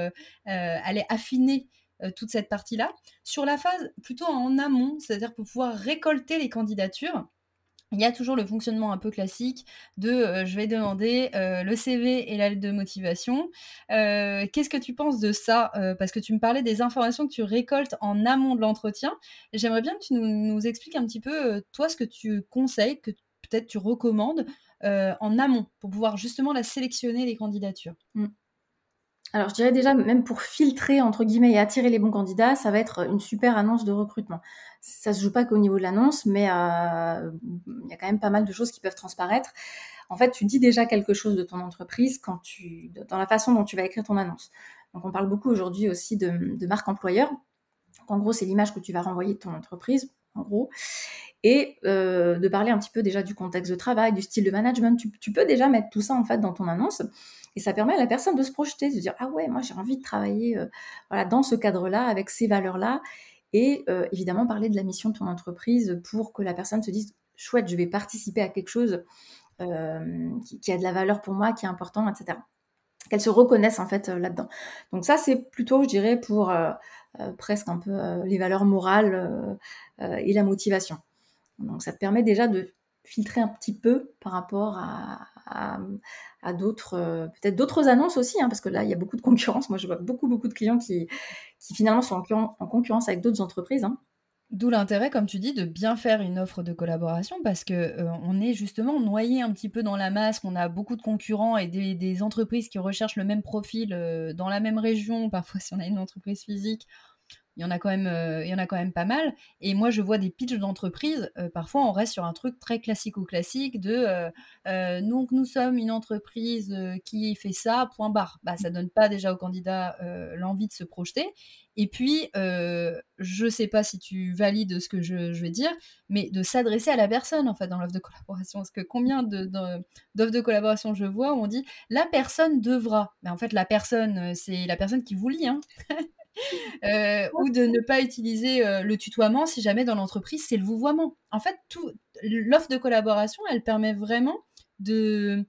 aller affiner euh, toute cette partie-là. Sur la phase plutôt en amont, c'est-à-dire pour pouvoir récolter les candidatures, il y a toujours le fonctionnement un peu classique de euh, je vais demander euh, le CV et la de motivation. Qu'est-ce que tu penses de ça Parce que tu me parlais des informations que tu récoltes en amont de l'entretien. J'aimerais bien que tu nous, expliques un petit peu, toi, ce que tu conseilles, que peut-être tu recommandes en amont pour pouvoir justement la sélectionner les candidatures. Mmh. Alors, je dirais déjà, même pour filtrer, entre guillemets, et attirer les bons candidats, ça va être une super annonce de recrutement. Ça se joue pas qu'au niveau de l'annonce, mais euh, il y a quand même pas mal de choses qui peuvent transparaître. En fait, tu dis déjà quelque chose de ton entreprise dans la façon dont tu vas écrire ton annonce. Donc, on parle beaucoup aujourd'hui aussi de, marque employeur. En gros, c'est l'image que tu vas renvoyer de ton entreprise, en gros. Et euh, de parler un petit peu déjà du contexte de travail, du style de management. Tu, peux déjà mettre tout ça, en fait, dans ton annonce. Et ça permet à la personne de se projeter, de se dire ah ouais, moi j'ai envie de travailler euh, dans ce cadre-là, avec ces valeurs-là, et euh, évidemment parler de la mission de ton entreprise pour que la personne se dise chouette, je vais participer à quelque chose qui, a de la valeur pour moi, qui est important, etc. Qu'elle se reconnaisse en fait là-dedans. Donc ça c'est plutôt, je dirais, pour presque un peu les valeurs morales et la motivation. Donc ça te permet déjà de filtrer un petit peu par rapport à, d'autres, euh, peut-être d'autres annonces aussi, hein, parce que là, il y a beaucoup de concurrence. Moi, je vois beaucoup, beaucoup de clients qui, qui finalement sont en, concurrence avec d'autres entreprises. Hein. D'où l'intérêt, comme tu dis, de bien faire une offre de collaboration parce que euh, on est justement noyé un petit peu dans la masse, qu'on a beaucoup de concurrents et des, entreprises qui recherchent le même profil euh, dans la même région. Parfois, si on a une entreprise physique, il y en a quand même euh, il y en a quand même pas mal. Et moi je vois des pitchs d'entreprise euh, parfois on reste sur un truc très classique ou classique de nous nous sommes une entreprise qui fait ça point barre. Bah ça donne pas déjà au candidat l'envie de se projeter et puis je sais pas si tu valides ce que je, vais dire mais de s'adresser à la personne en fait dans l'offre de collaboration parce que combien d'offres de collaboration je vois où on dit la personne devra mais en fait la personne c'est la personne qui vous lit hein Euh, ou de ne pas utiliser euh, le tutoiement si jamais dans l'entreprise c'est le vouvoiement. En fait, l'offre de collaboration, elle permet vraiment de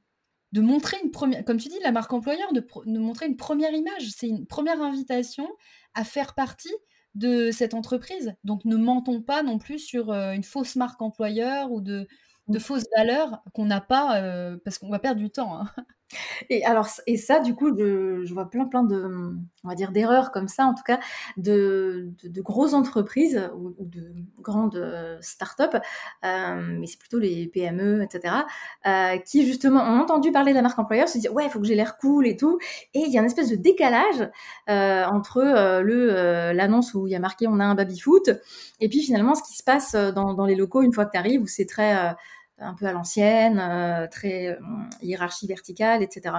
montrer une première, comme tu dis, la marque employeur, de, montrer une première image. C'est une première invitation à faire partie de cette entreprise. Donc ne mentons pas non plus sur euh, une fausse marque employeur ou de, de fausses valeurs qu'on n'a pas parce qu'on va perdre du temps. Hein. Et alors et ça, du coup, je, vois plein, plein de, on va dire, d'erreurs comme ça, en tout cas, de, de, grosses entreprises ou, de grandes euh, startups, euh, mais c'est plutôt les PME, etc., euh, qui justement ont entendu parler de la marque employeur, se disent ouais, il faut que j'ai l'air cool et tout, et il y a une espèce de décalage euh, entre le l'annonce où il y a marqué on a un baby foot, et puis finalement ce qui se passe dans, dans les locaux une fois que tu arrives, où c'est très un peu à l'ancienne, euh, très euh, hiérarchie verticale, etc.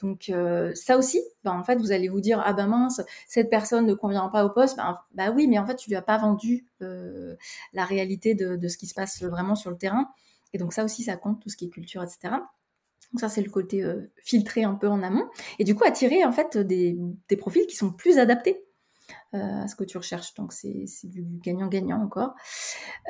Donc euh, ça aussi, ben, en fait, vous allez vous dire ah ben mince, cette personne ne convient pas au poste. Ben, bah oui, mais en fait, tu lui as pas vendu la réalité de, de, ce qui se passe vraiment sur le terrain. Et donc ça aussi, ça compte tout ce qui est culture, etc. Donc ça, c'est le côté filtré un peu en amont. Et du coup, attirer en fait des, des profils qui sont plus adaptés à ce que tu recherches. Donc c'est du gagnant-gagnant encore.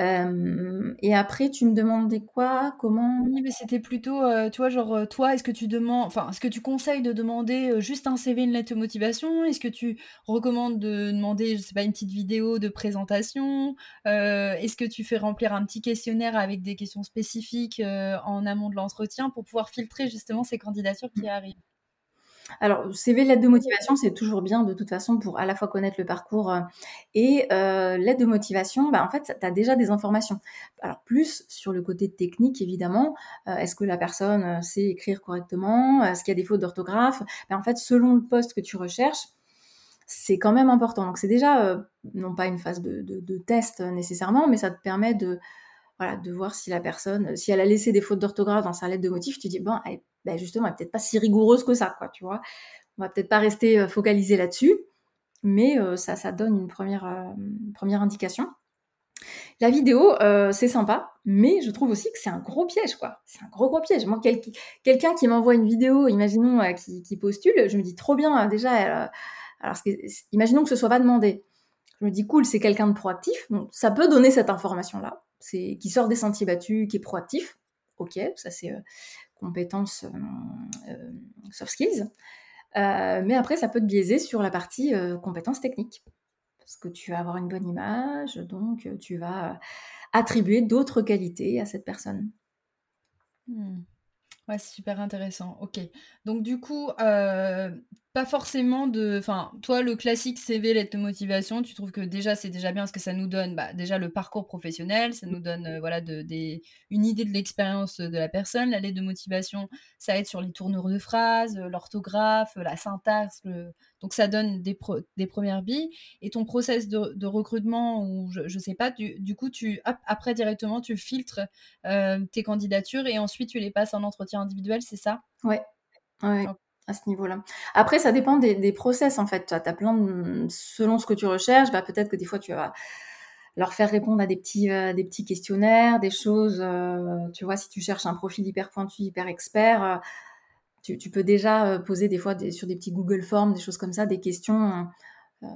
Euh, et après, tu me demandais quoi Comment Oui, mais c'était plutôt, euh, tu vois, genre, euh, toi, est-ce que tu demandes, enfin, est-ce que tu conseilles de demander euh, juste un CV, une lettre de motivation? Est-ce que tu recommandes de demander, je sais pas, une petite vidéo de présentation? Euh, Est-ce que tu fais remplir un petit questionnaire avec des questions spécifiques en amont de l'entretien pour pouvoir filtrer justement ces candidatures qui arrivent? Alors, CV, lettre de motivation, c'est toujours bien de toute façon pour à la fois connaître le parcours euh, et euh, lettre de motivation, bah, en fait, tu as déjà des informations. Alors, plus sur le côté technique, évidemment, euh, est-ce que la personne sait écrire correctement Est-ce qu'il y a des fautes d'orthographe bah, En fait, selon le poste que tu recherches, c'est quand même important. Donc, c'est déjà, non pas une phase de, de, de, test nécessairement, mais ça te permet de, voilà, de voir si la personne, si elle a laissé des fautes d'orthographe dans sa lettre de motif, tu dis, bon, ben justement, elle n'est peut-être pas si rigoureuse que ça, quoi, tu vois. On va peut-être pas rester euh, focalisé là-dessus, mais euh, ça, ça donne une première, euh, première indication. La vidéo, euh, c'est sympa, mais je trouve aussi que c'est un gros piège, quoi. C'est un gros gros piège. Moi, quel, quelqu'un qui m'envoie une vidéo, imaginons, euh, qui, postule, je me dis trop bien, déjà, elle, alors, imaginons que ce soit pas demandé. Je me dis cool, c'est quelqu'un de proactif, donc ça peut donner cette information-là, c'est qui sort des sentiers battus, qui est proactif. Ok, ça c'est compétences euh, euh, soft skills. Euh, mais après, ça peut te biaiser sur la partie compétences techniques. Parce que tu vas avoir une bonne image, donc tu vas attribuer d'autres qualités à cette personne. Hmm. Ouais, c'est super intéressant. Ok. Donc, du coup, euh, pas forcément de. Enfin, toi, le classique CV, lettre de motivation, tu trouves que déjà, c'est déjà bien parce que ça nous donne bah, déjà le parcours professionnel, ça nous donne euh, voilà, de, des, une idée de l'expérience de la personne. La lettre de motivation, ça aide sur les tournures de phrases, l'orthographe, la syntaxe, le, donc ça donne des, pro, des premières billes. Et ton process de, de recrutement, ou je ne sais pas, du, du, coup, tu, hop, après directement, tu filtres euh, tes candidatures et ensuite tu les passes en entretien individuel, c'est ça? Ouais. ouais. À ce niveau-là. Après, ça dépend des, des process, en fait. Tu as, plein de... Selon ce que tu recherches, bah, peut-être que des fois, tu vas leur faire répondre à des petits, euh, des petits questionnaires, des choses... Euh, tu vois, si tu cherches un profil hyper pointu, hyper expert euh, tu, tu, peux déjà poser des fois des, sur des petits Google Forms, des choses comme ça, des questions. Euh,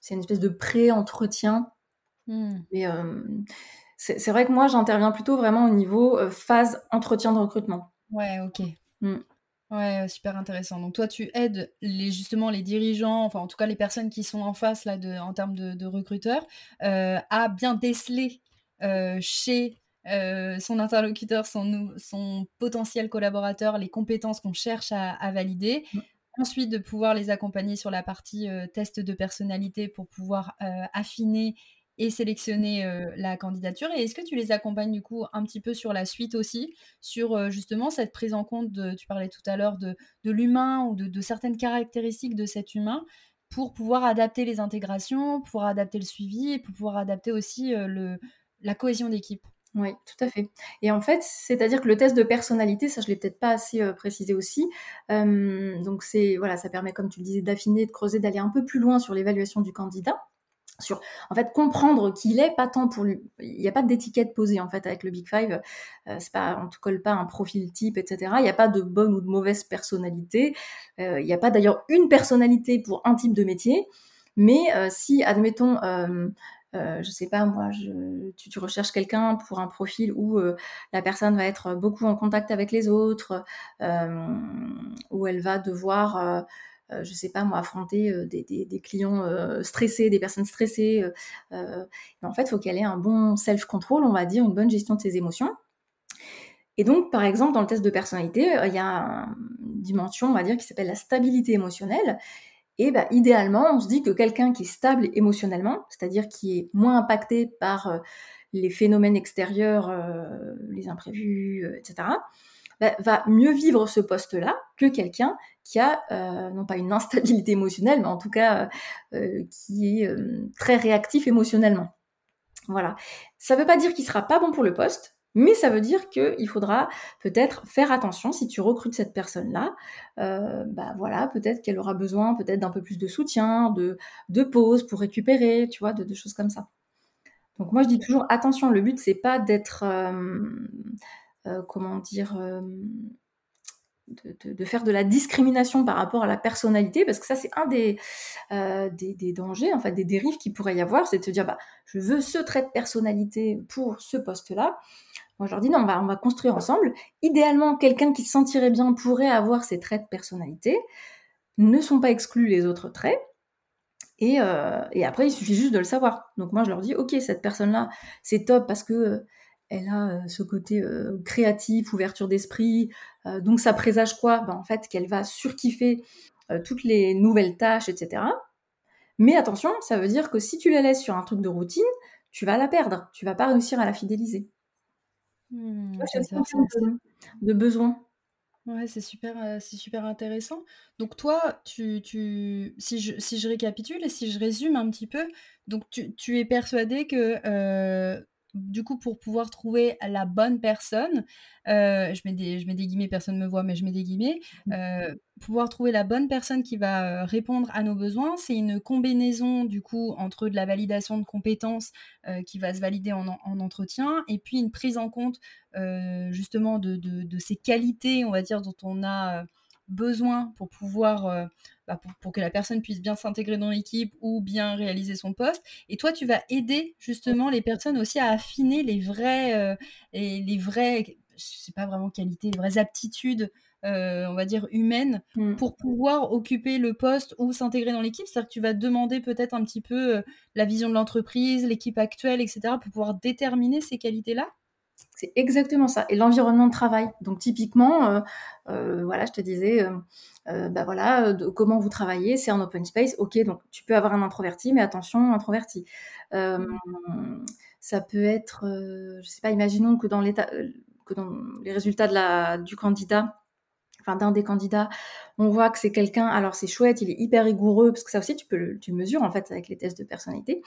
c'est une espèce de pré-entretien. Mm. Mais c'est vrai que moi, j'interviens plutôt vraiment au niveau phase entretien de recrutement. Ouais, ok. Mm. Ouais, super intéressant. Donc toi, tu aides les, justement les dirigeants, enfin en tout cas les personnes qui sont en face là de, en termes de, de recruteurs, euh, à bien déceler euh, chez euh, son interlocuteur, son, son, potentiel collaborateur, les compétences qu'on cherche à, à valider. Mmh. Ensuite, de pouvoir les accompagner sur la partie test de personnalité pour pouvoir affiner et sélectionner la candidature. Et est-ce que tu les accompagnes du coup un petit peu sur la suite aussi, sur justement cette prise en compte, tu parlais tout à l'heure de, de l'humain ou de, certaines caractéristiques de cet humain pour pouvoir adapter les intégrations, pour adapter le suivi et pour pouvoir adapter aussi le, la cohésion d'équipe? Oui, tout à fait. Et en fait, c'est-à-dire que le test de personnalité, ça je l'ai peut-être pas assez précisé aussi. Donc c'est voilà, ça permet, comme tu le disais, d'affiner, de creuser, d'aller un peu plus loin sur l'évaluation du candidat sur en fait comprendre qui il est pas tant pour lui. Il n'y a pas d'étiquette posée en fait avec le Big Five. Euh, c'est pas on te colle pas un profil type etc il n'y a pas de bonne ou de mauvaise personnalité. Euh, il n'y a pas d'ailleurs une personnalité pour un type de métier. Mais euh, si admettons euh, euh, je sais pas moi, tu, recherches quelqu'un pour un profil où la personne va être beaucoup en contact avec les autres, où elle va devoir, euh, euh, je sais pas moi, affronter des, des, clients stressés, des personnes stressées. en fait, il faut qu'elle ait un bon self-control, on va dire, une bonne gestion de ses émotions. Et donc, par exemple, dans le test de personnalité, il y a une dimension, on va dire, qui s'appelle la stabilité émotionnelle. Et bah, idéalement, on se dit que quelqu'un qui est stable émotionnellement, c'est-à-dire qui est moins impacté par les phénomènes extérieurs, les imprévus, etc., bah, va mieux vivre ce poste-là que quelqu'un qui a euh, non pas une instabilité émotionnelle, mais en tout cas euh, qui est euh, très réactif émotionnellement. Voilà. Ça ne veut pas dire qu'il sera pas bon pour le poste, mais ça veut dire qu'il faudra peut-être faire attention si tu recrutes cette personne-là. bah voilà, peut-être qu'elle aura besoin peut-être d'un peu plus de soutien, de, de pause pour récupérer, tu vois, de, choses comme ça. Donc moi je dis toujours attention, le but c'est pas d'être euh, comment dire, euh, de, faire de la discrimination par rapport à la personnalité, parce que ça, c'est un des, euh, des, dangers, en fait, des dérives qui pourrait y avoir, c'est de se dire, bah, je veux ce trait de personnalité pour ce poste-là. Moi, je leur dis, non, on va, on va construire ensemble. Idéalement, quelqu'un qui se sentirait bien pourrait avoir ces traits de personnalité. Ne sont pas exclus les autres traits. Et, et, après, il suffit juste de le savoir. Donc moi, je leur dis, ok, cette personne-là, c'est top parce que elle a ce côté créatif, ouverture d'esprit. donc ça présage quoi? Ben, En fait, qu'elle va surkiffer toutes les nouvelles tâches, etc. Mais attention, ça veut dire que si tu la laisses sur un truc de routine, tu vas la perdre. Tu vas pas réussir à la fidéliser. Mmh, de, de besoin. Ouais, c'est super, c'est super intéressant. Donc toi, tu, tu, si je, si je récapitule et si je résume un petit peu, donc tu, tu es persuadé que du coup, pour pouvoir trouver la bonne personne, euh, je, mets des, je mets des guillemets, personne ne me voit, mais je mets des guillemets, mmh. euh, pouvoir trouver la bonne personne qui va euh, répondre à nos besoins, c'est une combinaison du coup entre de la validation de compétences qui va se valider en, entretien et puis une prise en compte justement de, de, ces qualités, on va dire, dont on a besoin pour pouvoir, bah, pour, que la personne puisse bien s'intégrer dans l'équipe ou bien réaliser son poste. Et toi, tu vas aider justement les personnes aussi à affiner les vrais, euh, les vrais, c'est pas vraiment qualité, les vraies aptitudes. Euh, on va dire humaines mmh. pour pouvoir occuper le poste ou s'intégrer dans l'équipe. C'est-à-dire que tu vas demander peut-être un petit peu la vision de l'entreprise, l'équipe actuelle, etc., pour pouvoir déterminer ces qualités-là. C'est exactement ça. Et l'environnement de travail. Donc typiquement, euh, euh, voilà, je te disais, euh, bah voilà, comment vous travaillez, c'est un open space. Ok, donc tu peux avoir un introverti, mais attention, introverti. ça peut être, je sais pas, imaginons que dans les résultats de la, du candidat, enfin d'un des candidats, on voit que c'est quelqu'un, alors c'est chouette, il est hyper rigoureux, parce que ça aussi tu peux le, tu le mesures en fait avec les tests de personnalité.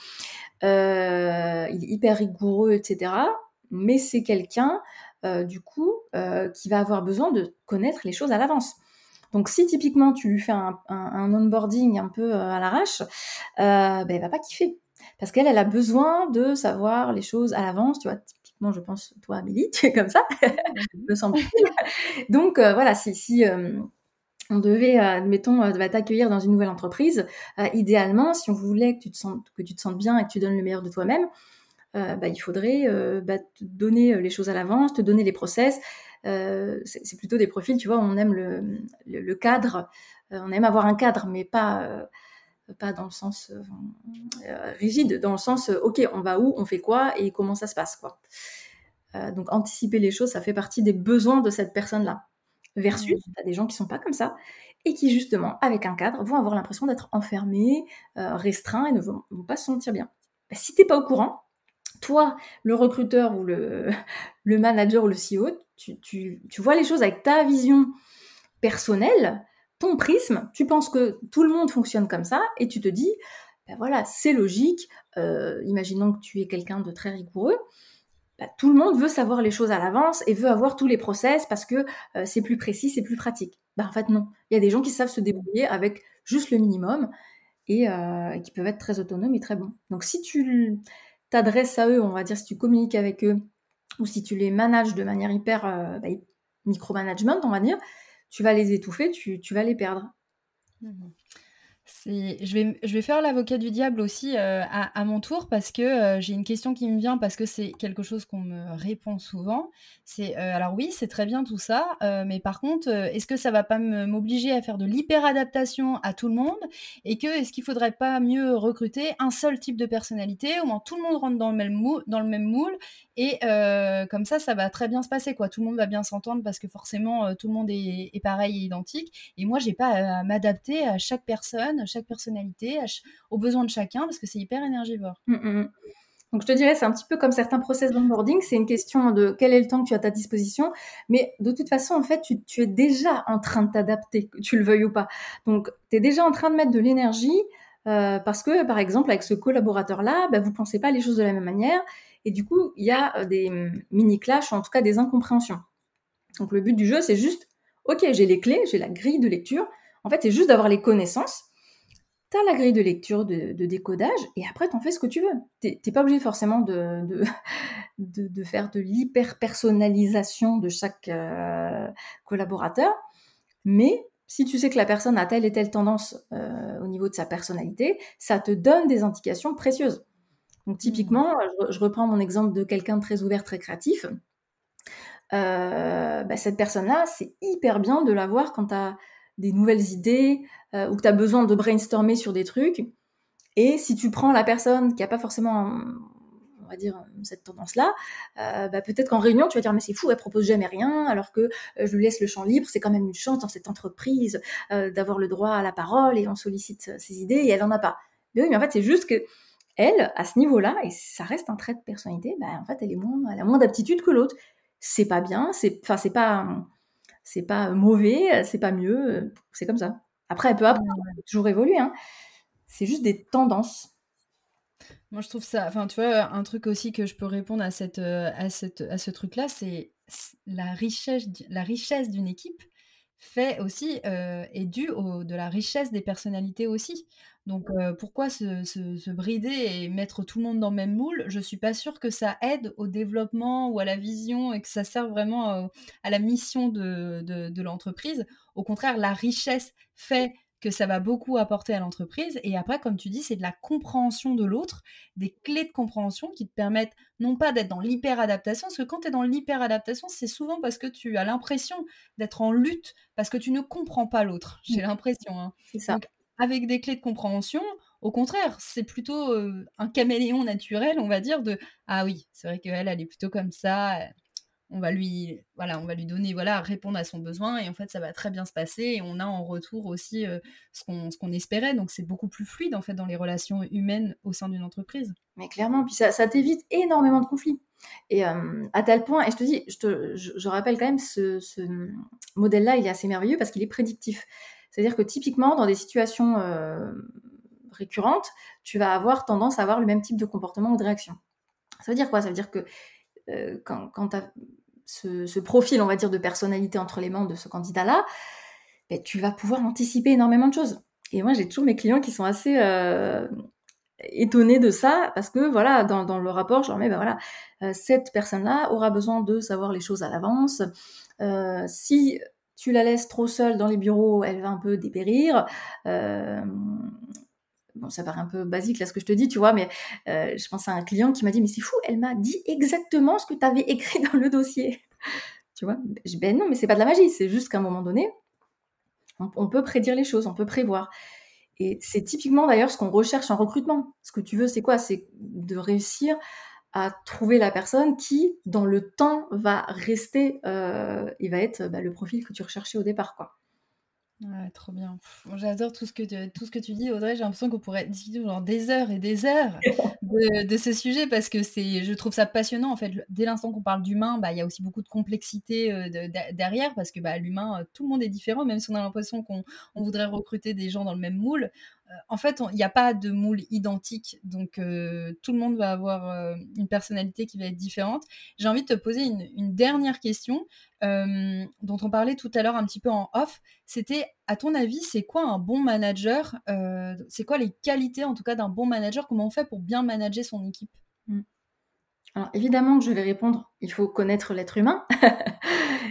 il est hyper rigoureux, etc mais c'est quelqu'un, euh, du coup, euh, qui va avoir besoin de connaître les choses à l'avance. Donc, si typiquement tu lui fais un, onboarding un peu euh, à l'arrache, ben, elle va pas kiffer. Parce qu'elle, elle a besoin de savoir les choses à l'avance. Tu vois, typiquement, je pense, toi, Amélie, tu es comme ça. me semble. Donc, voilà, si, si on devait, admettons, t'accueillir dans une nouvelle entreprise, idéalement, si on voulait que tu, te sentes, que tu te sentes bien et que tu donnes le meilleur de toi-même, euh, bah, il faudrait euh, bah, te donner euh, les choses à l'avance, te donner les process. C'est plutôt des profils, tu vois, on aime le, cadre, on aime avoir un cadre, mais pas pas dans le sens rigide, dans le sens ok, on va où, on fait quoi et comment ça se passe quoi. donc anticiper les choses, ça fait partie des besoins de cette personne-là. Versus, mmh. as des gens qui sont pas comme ça et qui justement, avec un cadre, vont avoir l'impression d'être enfermés, restreints et ne vont, pas se sentir bien. Bah, si t'es pas au courant, toi, le recruteur ou le, le manager ou le CEO, tu, tu, tu, vois les choses avec ta vision personnelle, ton prisme, tu penses que tout le monde fonctionne comme ça et tu te dis, ben voilà, c'est logique, euh, imaginons que tu es quelqu'un de très rigoureux, ben tout le monde veut savoir les choses à l'avance et veut avoir tous les process parce que euh, c'est plus précis, c'est plus pratique. Ben, en fait, non. Il y a des gens qui savent se débrouiller avec juste le minimum et euh, qui peuvent être très autonomes et très bons. Donc si tu t'adresses à eux, on va dire, si tu communiques avec eux, ou si tu les manages de manière hyper euh, bah, micromanagement, on va dire, tu vas les étouffer, tu, vas les perdre. Mmh je vais je vais faire l'avocat du diable aussi, heu, à mon tour parce que, heu, j'ai une question qui me vient parce que c'est quelque chose qu'on me répond souvent. C'est, heu, alors oui, c'est très bien tout ça, mais par contre, est-ce que ça va pas m'obliger à faire de l'hyper-adaptation à tout le monde? Et que est-ce qu'il faudrait pas mieux recruter un seul type de personnalité, au moins tout le monde rentre dans le même moule dans le même moule et comme ça, ça va très bien se passer quoi. Tout le monde va bien s'entendre parce que forcément, tout le monde est est pareil et identique et moi j'ai pas à m'adapter à chaque personne chaque personnalité, aux besoins de chacun, parce que c'est hyper énergivore. Mmh, mmh, mmh. Donc je te dirais, c'est un petit peu comme certains process d'onboarding, c'est une question de quel est le temps que tu as à ta disposition, mais de toute façon, en fait, tu, es déjà en train de t'adapter, que tu le veuilles ou pas. Donc tu es déjà en train de mettre de l'énergie, euh, parce que, par exemple, avec ce collaborateur-là, bah, vous ne pensez pas les choses de la même manière, et du coup, il y a euh, des mini-clashs, en tout cas des incompréhensions. Donc le but du jeu, c'est juste, ok, j'ai les clés, j'ai la grille de lecture, en fait, c'est juste d'avoir les connaissances, tu as la grille de lecture, de, décodage, et après, tu en fais ce que tu veux. Tu n'es pas obligé forcément de, de, faire de l'hyper-personnalisation de chaque euh, collaborateur, mais si tu sais que la personne a telle et telle tendance euh, au niveau de sa personnalité, ça te donne des indications précieuses. Donc typiquement, mmh. je, reprends mon exemple de quelqu'un de très ouvert, très créatif. Euh, bah, cette personne-là, c'est hyper bien de la voir quand tu as des nouvelles idées euh, ou que tu as besoin de brainstormer sur des trucs. Et si tu prends la personne qui n'a pas forcément, on va dire, cette tendance-là, euh, bah, peut-être qu'en réunion, tu vas dire, mais c'est fou, elle propose jamais rien, alors que euh, je lui laisse le champ libre, c'est quand même une chance dans cette entreprise d'avoir le droit à la parole et on sollicite ses idées et elle n'en a pas. Mais oui, mais en fait, c'est juste que elle, à ce niveau-là, et ça reste un trait de personnalité, bah, en fait, elle, est moins, elle a moins d'aptitude que l'autre. C'est pas bien, c'est, enfin, c'est pas c'est pas mauvais, c'est pas mieux, c'est comme ça. Après, elle peut toujours évoluer. Hein. C'est juste des tendances. Moi, je trouve ça. Enfin, tu vois, un truc aussi que je peux répondre à, cette, à, cette, à ce truc-là, c'est la richesse, la richesse d'une équipe fait aussi est due de la richesse des personnalités aussi. Donc pourquoi se, brider et mettre tout le monde dans le même moule? Je suis pas sûre que ça aide au développement ou à la vision et que ça serve vraiment à la mission de, de l'entreprise. Au contraire, la richesse fait que ça va beaucoup apporter à l'entreprise. Et après, comme tu dis, c'est de la compréhension de l'autre, des clés de compréhension qui te permettent non pas d'être dans l'hyper-adaptation, parce que quand tu es dans l'hyper-adaptation, c'est souvent parce que tu as l'impression d'être en lutte, parce que tu ne comprends pas l'autre. J'ai mmh. l'impression. Hein. C'est ça. Donc, avec des clés de compréhension, au contraire, c'est plutôt un caméléon naturel, on va dire, de Ah oui, c'est vrai qu'elle, elle est plutôt comme ça on va lui voilà on va lui donner voilà répondre à son besoin et en fait ça va très bien se passer et on a en retour aussi ce qu'on espérait donc c'est beaucoup plus fluide en fait dans les relations humaines au sein d'une entreprise. Mais clairement puis ça, t'évite énormément de conflits et à tel point et je te dis je, te, je, rappelle quand même ce, modèle là il est assez merveilleux parce qu'il est prédictif c'est à dire que typiquement dans des situations euh, récurrentes tu vas avoir tendance à avoir le même type de comportement ou de réaction ça veut dire quoi? Ça veut dire que quand, quand tu as ce, profil, on va dire, de personnalité entre les mains de ce candidat-là, ben, tu vas pouvoir anticiper énormément de choses. Et moi, j'ai toujours mes clients qui sont assez euh, étonnés de ça, parce que voilà, dans, le rapport, je leur mets, ben voilà, euh, cette personne-là aura besoin de savoir les choses à l'avance. Euh, si tu la laisses trop seule dans les bureaux, elle va un peu dépérir bon, ça paraît un peu basique là ce que je te dis, tu vois, mais euh, je pense à un client qui m'a dit, mais c'est fou, elle m'a dit exactement ce que tu avais écrit dans le dossier. tu vois, ben non, mais c'est pas de la magie, c'est juste qu'à un moment donné, on, peut prédire les choses, on peut prévoir. Et c'est typiquement d'ailleurs ce qu'on recherche en recrutement. Ce que tu veux, c'est quoi? C'est de réussir à trouver la personne qui, dans le temps, va rester euh, et va être bah, le profil que tu recherchais au départ, quoi. Ouais, trop bien. j'adore tout ce que tu tout ce que tu dis, Audrey. J'ai l'impression qu'on pourrait discuter pendant des heures et des heures de ce sujet parce que c'est je trouve ça passionnant, en fait. dès l'instant qu'on parle d'humain, bah, il y a aussi beaucoup de complexité, derrière parce que, bah, l'humain, tout le monde est différent, même si on a l'impression qu'on voudrait recruter des gens dans le même moule. Euh, en fait, il n'y a pas de moule identique, donc euh, tout le monde va avoir euh, une personnalité qui va être différente. J'ai envie de te poser une, dernière question dont on parlait tout à l'heure un petit peu en off. C'était, à ton avis, c'est quoi un bon manager C'est quoi les qualités, en tout cas, d'un bon manager? Comment on fait pour bien manager son équipe? Mmh. Alors évidemment que je vais répondre, il faut connaître l'être humain.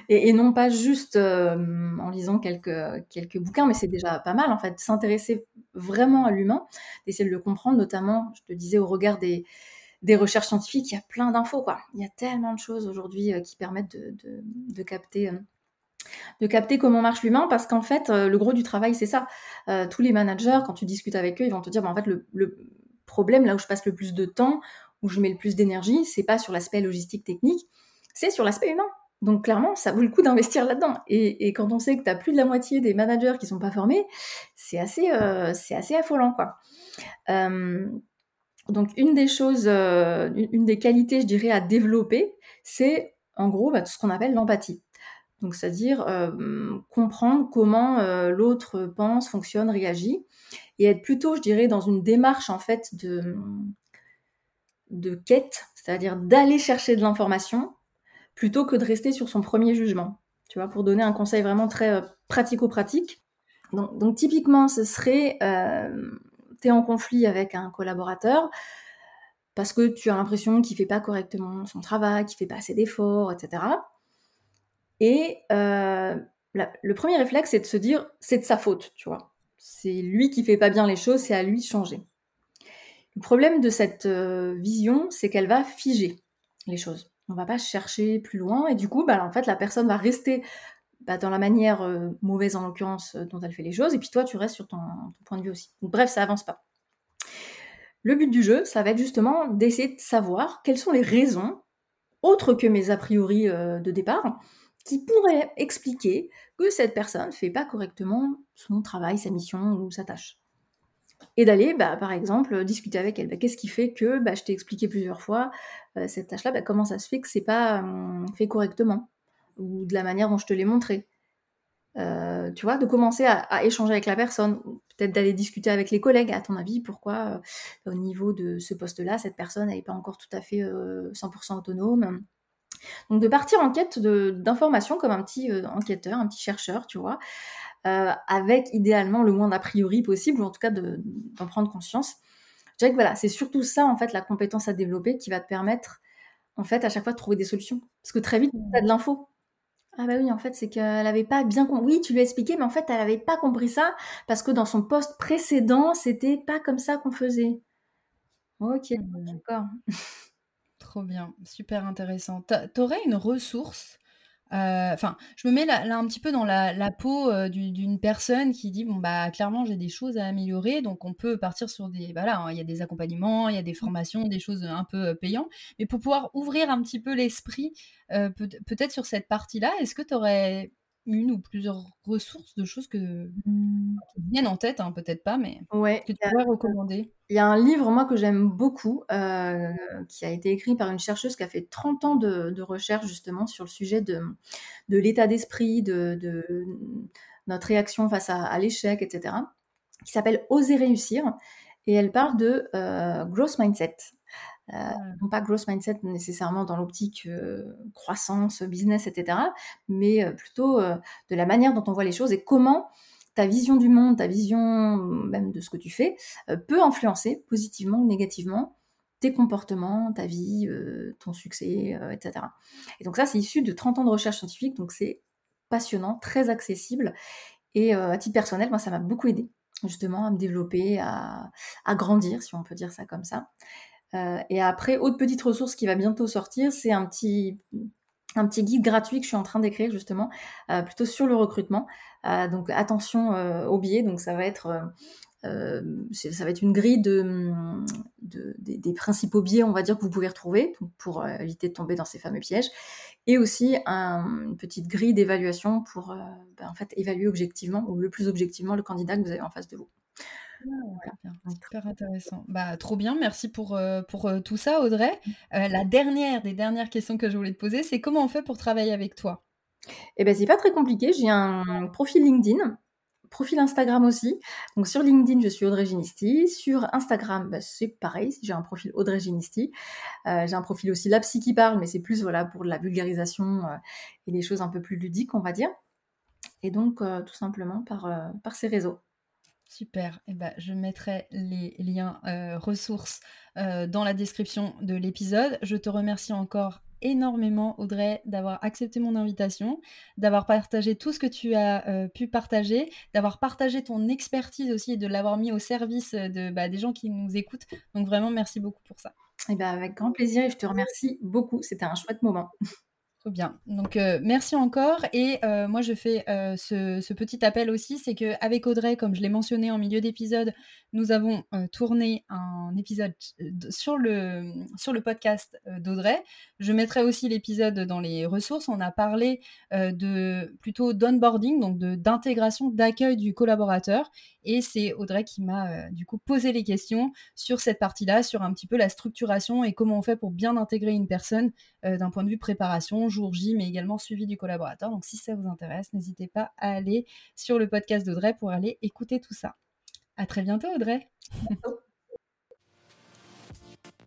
et, non pas juste en lisant quelques, quelques bouquins, mais c'est déjà pas mal en fait, s'intéresser vraiment à l'humain, d'essayer de le comprendre, notamment, je te disais, au regard des, des recherches scientifiques, il y a plein d'infos, quoi. Il y a tellement de choses aujourd'hui qui permettent de, de, capter de capter comment marche l'humain parce qu'en fait le gros du travail c'est ça tous les managers quand tu discutes avec eux ils vont te dire bah, en fait le, le, problème là où je passe le plus de temps où je mets le plus d'énergie c'est pas sur l'aspect logistique technique c'est sur l'aspect humain donc clairement, ça vaut le coup d'investir là-dedans. Et, quand on sait que tu as plus de la moitié des managers qui sont pas formés, c'est assez, euh, assez affolant. Quoi. Euh, donc une des choses, euh, une des qualités, je dirais, à développer, c'est en gros bah, tout ce qu'on appelle l'empathie. Donc c'est-à-dire comprendre comment l'autre pense, fonctionne, réagit, et être plutôt, je dirais, dans une démarche en fait de quête, c'est-à-dire d'aller chercher de l'information plutôt que de rester sur son premier jugement. Tu vois, pour donner un conseil vraiment très euh, pratico-pratique. Donc, typiquement, ce serait, euh, tu es en conflit avec un collaborateur parce que tu as l'impression qu'il fait pas correctement son travail, qu'il fait pas assez d'efforts, etc. Et euh, le premier réflexe, c'est de se dire, c'est de sa faute, tu vois. C'est lui qui fait pas bien les choses, c'est à lui de changer. Le problème de cette vision, c'est qu'elle va figer les choses on va pas chercher plus loin et du coup bah, en fait la personne va rester bah, dans la manière euh, mauvaise en l'occurrence euh, dont elle fait les choses et puis toi tu restes sur ton, point de vue aussi. bref, ça avance pas. Le but du jeu, ça va être justement d'essayer de savoir quelles sont les raisons autres que mes a priori euh, de départ qui pourraient expliquer que cette personne fait pas correctement son travail, sa mission ou sa tâche et d'aller, bah, par exemple, discuter avec elle. Bah, qu'est-ce qui fait que, je t'ai expliqué plusieurs fois, cette tâche-là, bah, comment ça se fait que c'est pas hum, fait correctement ou de la manière dont je te l'ai montré? Euh, tu vois, de commencer à, échanger avec la personne, peut-être d'aller discuter avec les collègues, à ton avis, pourquoi euh, au niveau de ce poste-là, cette personne n'est pas encore tout à fait 100% autonome? Donc de partir en quête d'informations comme un petit enquêteur, un petit chercheur, tu vois, euh, avec idéalement le moins d'a priori possible, ou en tout cas d'en prendre conscience. Je dirais que voilà, c'est surtout ça, en fait, la compétence à développer qui va te permettre, en fait, à chaque fois de trouver des solutions. Parce que très vite, tu as de l'info. Ah bah oui, en fait, c'est qu'elle n'avait pas bien compris. Oui, tu lui as expliqué, mais en fait, elle n'avait pas compris ça parce que dans son poste précédent, c'était pas comme ça qu'on faisait. Ok, mmh. d'accord. Trop bien, super intéressant. T'aurais une ressource enfin, je me mets là, un petit peu dans la, peau euh, d'une personne qui dit bon bah clairement j'ai des choses à améliorer, donc on peut partir sur des voilà, hein, il y a des accompagnements, il y a des mmh. formations, des choses un peu euh, payantes, mais pour pouvoir ouvrir un petit peu l'esprit, peut-être sur cette partie-là, est-ce que tu aurais une ou plusieurs ressources de choses que, mmh. qui viennent en tête, hein, peut-être pas, mais ouais, que tu pourrais recommander Il y a un livre, moi, que j'aime beaucoup, euh, qui a été écrit par une chercheuse qui a fait 30 ans de, recherche justement sur le sujet de, de l'état d'esprit, de, notre réaction face à, l'échec, etc., qui s'appelle Oser réussir. Et elle parle de euh, growth mindset. Euh, non pas growth mindset nécessairement dans l'optique euh, croissance, business, etc., mais euh, plutôt de la manière dont on voit les choses et comment ta vision du monde, ta vision même de ce que tu fais, peut influencer positivement ou négativement tes comportements, ta vie, ton succès, etc. Et donc ça, c'est issu de 30 ans de recherche scientifique, donc c'est passionnant, très accessible. Et à titre personnel, moi, ça m'a beaucoup aidé justement à me développer, à, à, grandir, si on peut dire ça comme ça. Euh, et après, autre petite ressource qui va bientôt sortir, c'est un petit, guide gratuit que je suis en train d'écrire justement, euh, plutôt sur le recrutement. Euh, donc attention aux biais, donc ça va être ça une grille de, de des, principaux biais, on va dire, que vous pouvez retrouver pour éviter de tomber dans ces fameux pièges, et aussi une petite grille d'évaluation pour ben, en fait évaluer objectivement ou le plus objectivement le candidat que vous avez en face de vous. Ah, super intéressant. Bah, trop bien, merci pour, euh, pour euh, tout ça, Audrey. Mmh. Euh, la dernière des dernières questions que je voulais te poser, c'est comment on fait pour travailler avec toi? Eh ben, c'est pas très compliqué. J'ai un profil LinkedIn, profil Instagram aussi. Donc sur LinkedIn, je suis Audrey Ginisti. Sur Instagram, bah, c'est pareil. J'ai un profil Audrey Ginisti. j'ai un profil aussi La Psy qui parle, mais c'est plus voilà pour la vulgarisation et les choses un peu plus ludiques, on va dire. Et donc tout simplement par, par ces réseaux. Super. Eh ben, je mettrai les liens euh, ressources euh, dans la description de l'épisode. Je te remercie encore énormément, Audrey, d'avoir accepté mon invitation, d'avoir partagé tout ce que tu as euh, pu partager, d'avoir partagé ton expertise aussi et de l'avoir mis au service de, bah, des gens qui nous écoutent. Donc vraiment, merci beaucoup pour ça. Eh ben, avec grand plaisir et je te remercie beaucoup. C'était un chouette moment. Trop bien. Donc euh, merci encore. Et euh, moi je fais euh, ce, petit appel aussi, c'est qu'avec Audrey, comme je l'ai mentionné en milieu d'épisode, nous avons tourné un épisode sur le, sur le podcast d'Audrey. Je mettrai aussi l'épisode dans les ressources. On a parlé de plutôt d'onboarding, donc d'intégration, d'accueil du collaborateur. Et c'est Audrey qui m'a du coup posé les questions sur cette partie-là, sur un petit peu la structuration et comment on fait pour bien intégrer une personne d'un point de vue préparation, jour J, mais également suivi du collaborateur. Donc si ça vous intéresse, n'hésitez pas à aller sur le podcast d'Audrey pour aller écouter tout ça. À très bientôt Audrey.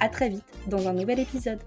À très vite dans un nouvel épisode.